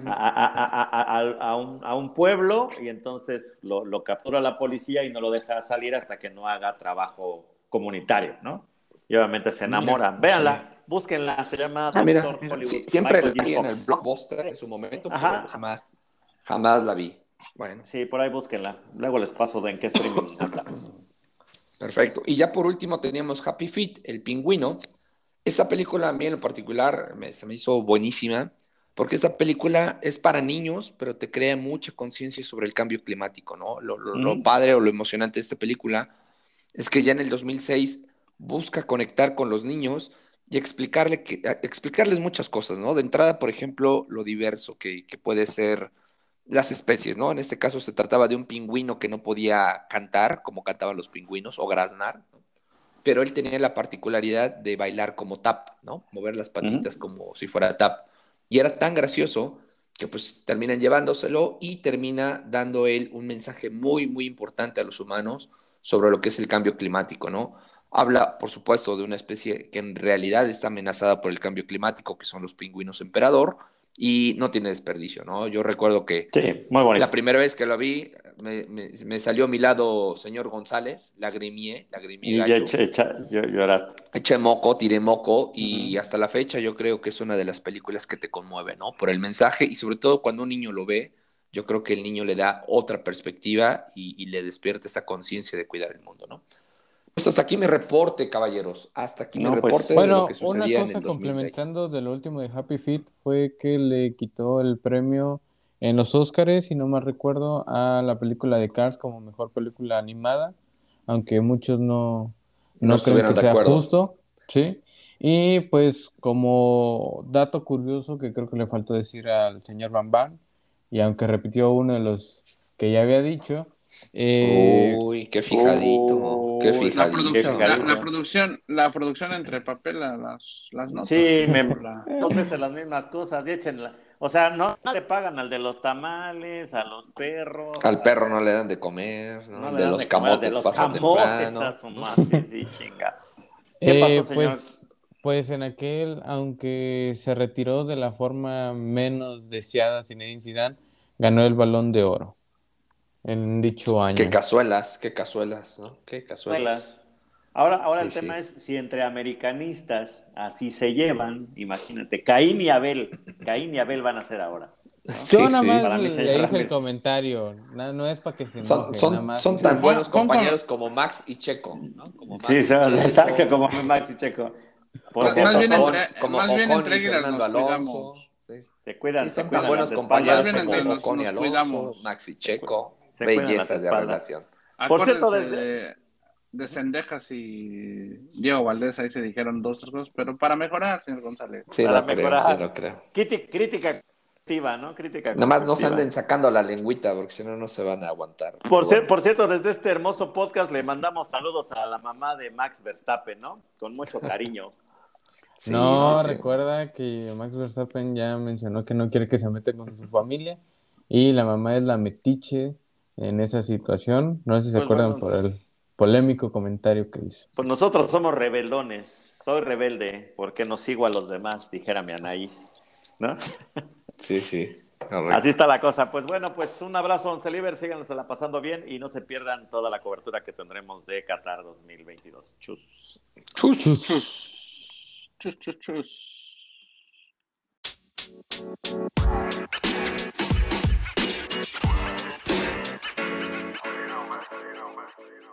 A, a- a- a- a- a un, a un pueblo y entonces lo, lo captura la policía y no lo deja salir hasta que no haga trabajo comunitario, ¿no? Y obviamente se enamoran.
Mira,
Véanla. Búsquenla, se llama
Ah, mira,
Doctor
mira,
Hollywood.
sí, siempre
Michael
la vi en el blockbuster en su momento,
Ajá.
pero jamás, Jamás la vi. Bueno.
Sí, por ahí búsquenla. Luego les paso de en qué streaming anda.
Perfecto. Y ya por último teníamos Happy Feet, el pingüino. Esa película a mí en lo particular me, se me hizo buenísima porque esta película es para niños, pero te crea mucha conciencia sobre el cambio climático, ¿no? Lo, lo, lo, padre o lo emocionante de esta película es que ya en el 2006 busca conectar con los niños y explicarle que, explicarles muchas cosas, ¿no? De entrada, por ejemplo, lo diverso que, que puede ser las especies, ¿no? En este caso se trataba de un pingüino que no podía cantar como cantaban los pingüinos o graznar, ¿no? pero él tenía la particularidad de bailar como tap, ¿no? Mover las patitas uh -huh. como si fuera tap. Y era tan gracioso que pues terminan llevándoselo y termina dando él un mensaje muy, muy importante a los humanos sobre lo que es el cambio climático, ¿no? Habla, por supuesto, de una especie que en realidad está amenazada por el cambio climático, que son los pingüinos emperador, y no tiene desperdicio, ¿no? Yo recuerdo que
sí, muy
la primera vez que lo vi, me, me, me, salió a mi lado señor González, lagrimié, lagrimié
y eché, echa, lloraste.
Eché moco, tiré moco, y uh -huh. hasta la fecha yo creo que es una de las películas que te conmueve, ¿no? Por el mensaje, y sobre todo cuando un niño lo ve, yo creo que el niño le da otra perspectiva y, y le despierta esa conciencia de cuidar el mundo, ¿no? Pues hasta aquí mi reporte, caballeros. Hasta aquí
no,
mi
pues,
reporte.
Bueno,
de lo que
una cosa
en el 2006.
complementando de lo último de Happy Feet fue que le quitó el premio en los Oscars, si no mal recuerdo, a la película de Cars como mejor película animada, aunque muchos no, no,
No
creen que sea
acuerdo.
justo, ¿sí? Y pues como dato curioso que creo que le faltó decir al señor Van Van, y aunque repitió uno de los que ya había dicho, eh,
Uy, qué fijadito, qué
Uy,
La producción,
Qué
la, la producción, la producción entre papel a las, las notas.
Sí, me
La-
veces las mismas cosas y échenla. O sea, no, no le pagan al de los tamales, a los perros.
Al perro no le dan de comer, ¿no?
no
de los
de comer,
camotes
de los
pasa
camotes
temprano.
a su madre, sí, chinga. ¿Qué
Eh,
pasó, señor?
pues, pues en aquel, aunque se retiró de la forma menos deseada Zinedine Zidane, ganó el Balón de Oro en dicho año.
Qué cazuelas, qué cazuelas, ¿no? Qué cazuelas.
Escuelas. Ahora, ahora
Sí,
el tema
sí.
es si entre americanistas así se llevan, imagínate, Caín y Abel, Caín y Abel van a ser ahora.
Yo
Sí,
nada
sí.
más
Para mí,
le hice el comentario, no, no es para que se
Son,
enoje,
son-
nada más.
son tan
Sí,
buenos
son- son
compañeros como Max y Checo, ¿no? Como Max
Sí, sea,
Checo,
exacto, como Max y Checo. Por
Más-
cierto,
más bien entre-
como
más bien entre
y
águilas
Fernando
nos
Alonso.
cuidamos.
Sí.
se cuidan,
Sí,
se
son
cuidan
tan buenos compañeros como Ocon y
nos
Alonso,
cuidamos.
Max y Checo.
Se
Bellezas de relación.
Por cierto, desde-
de, de Cendejas y Diego Valdés, ahí se dijeron dos cosas, pero para mejorar, señor González.
Sí,
Para
lo creo,
mejorar.
sí, lo creo.
Criti- Crítica activa, ¿no? Crítica
Nomás no se anden sacando la lengüita, porque si no, no se van a aguantar.
Por, cierto, desde este hermoso podcast le mandamos saludos a la mamá de Max Verstappen, ¿no? Con mucho cariño.
Sí,
no,
sí, sí.
recuerda que Max Verstappen ya mencionó que no quiere que se meta con su familia y la mamá es la metiche en esa situación. No sé si se
Pues
acuerdan
bueno.
por el polémico comentario que hizo.
Pues nosotros somos rebeldones. Soy rebelde porque no sigo a los demás, dijera mi Anaí. ¿No?
Sí, sí.
Así está la cosa. Pues bueno, pues un abrazo, Once Liver. Síganos la pasando bien y no se pierdan toda la cobertura que tendremos de Qatar 2022. Chus.
Chus.
Chus, chus, chus. for you.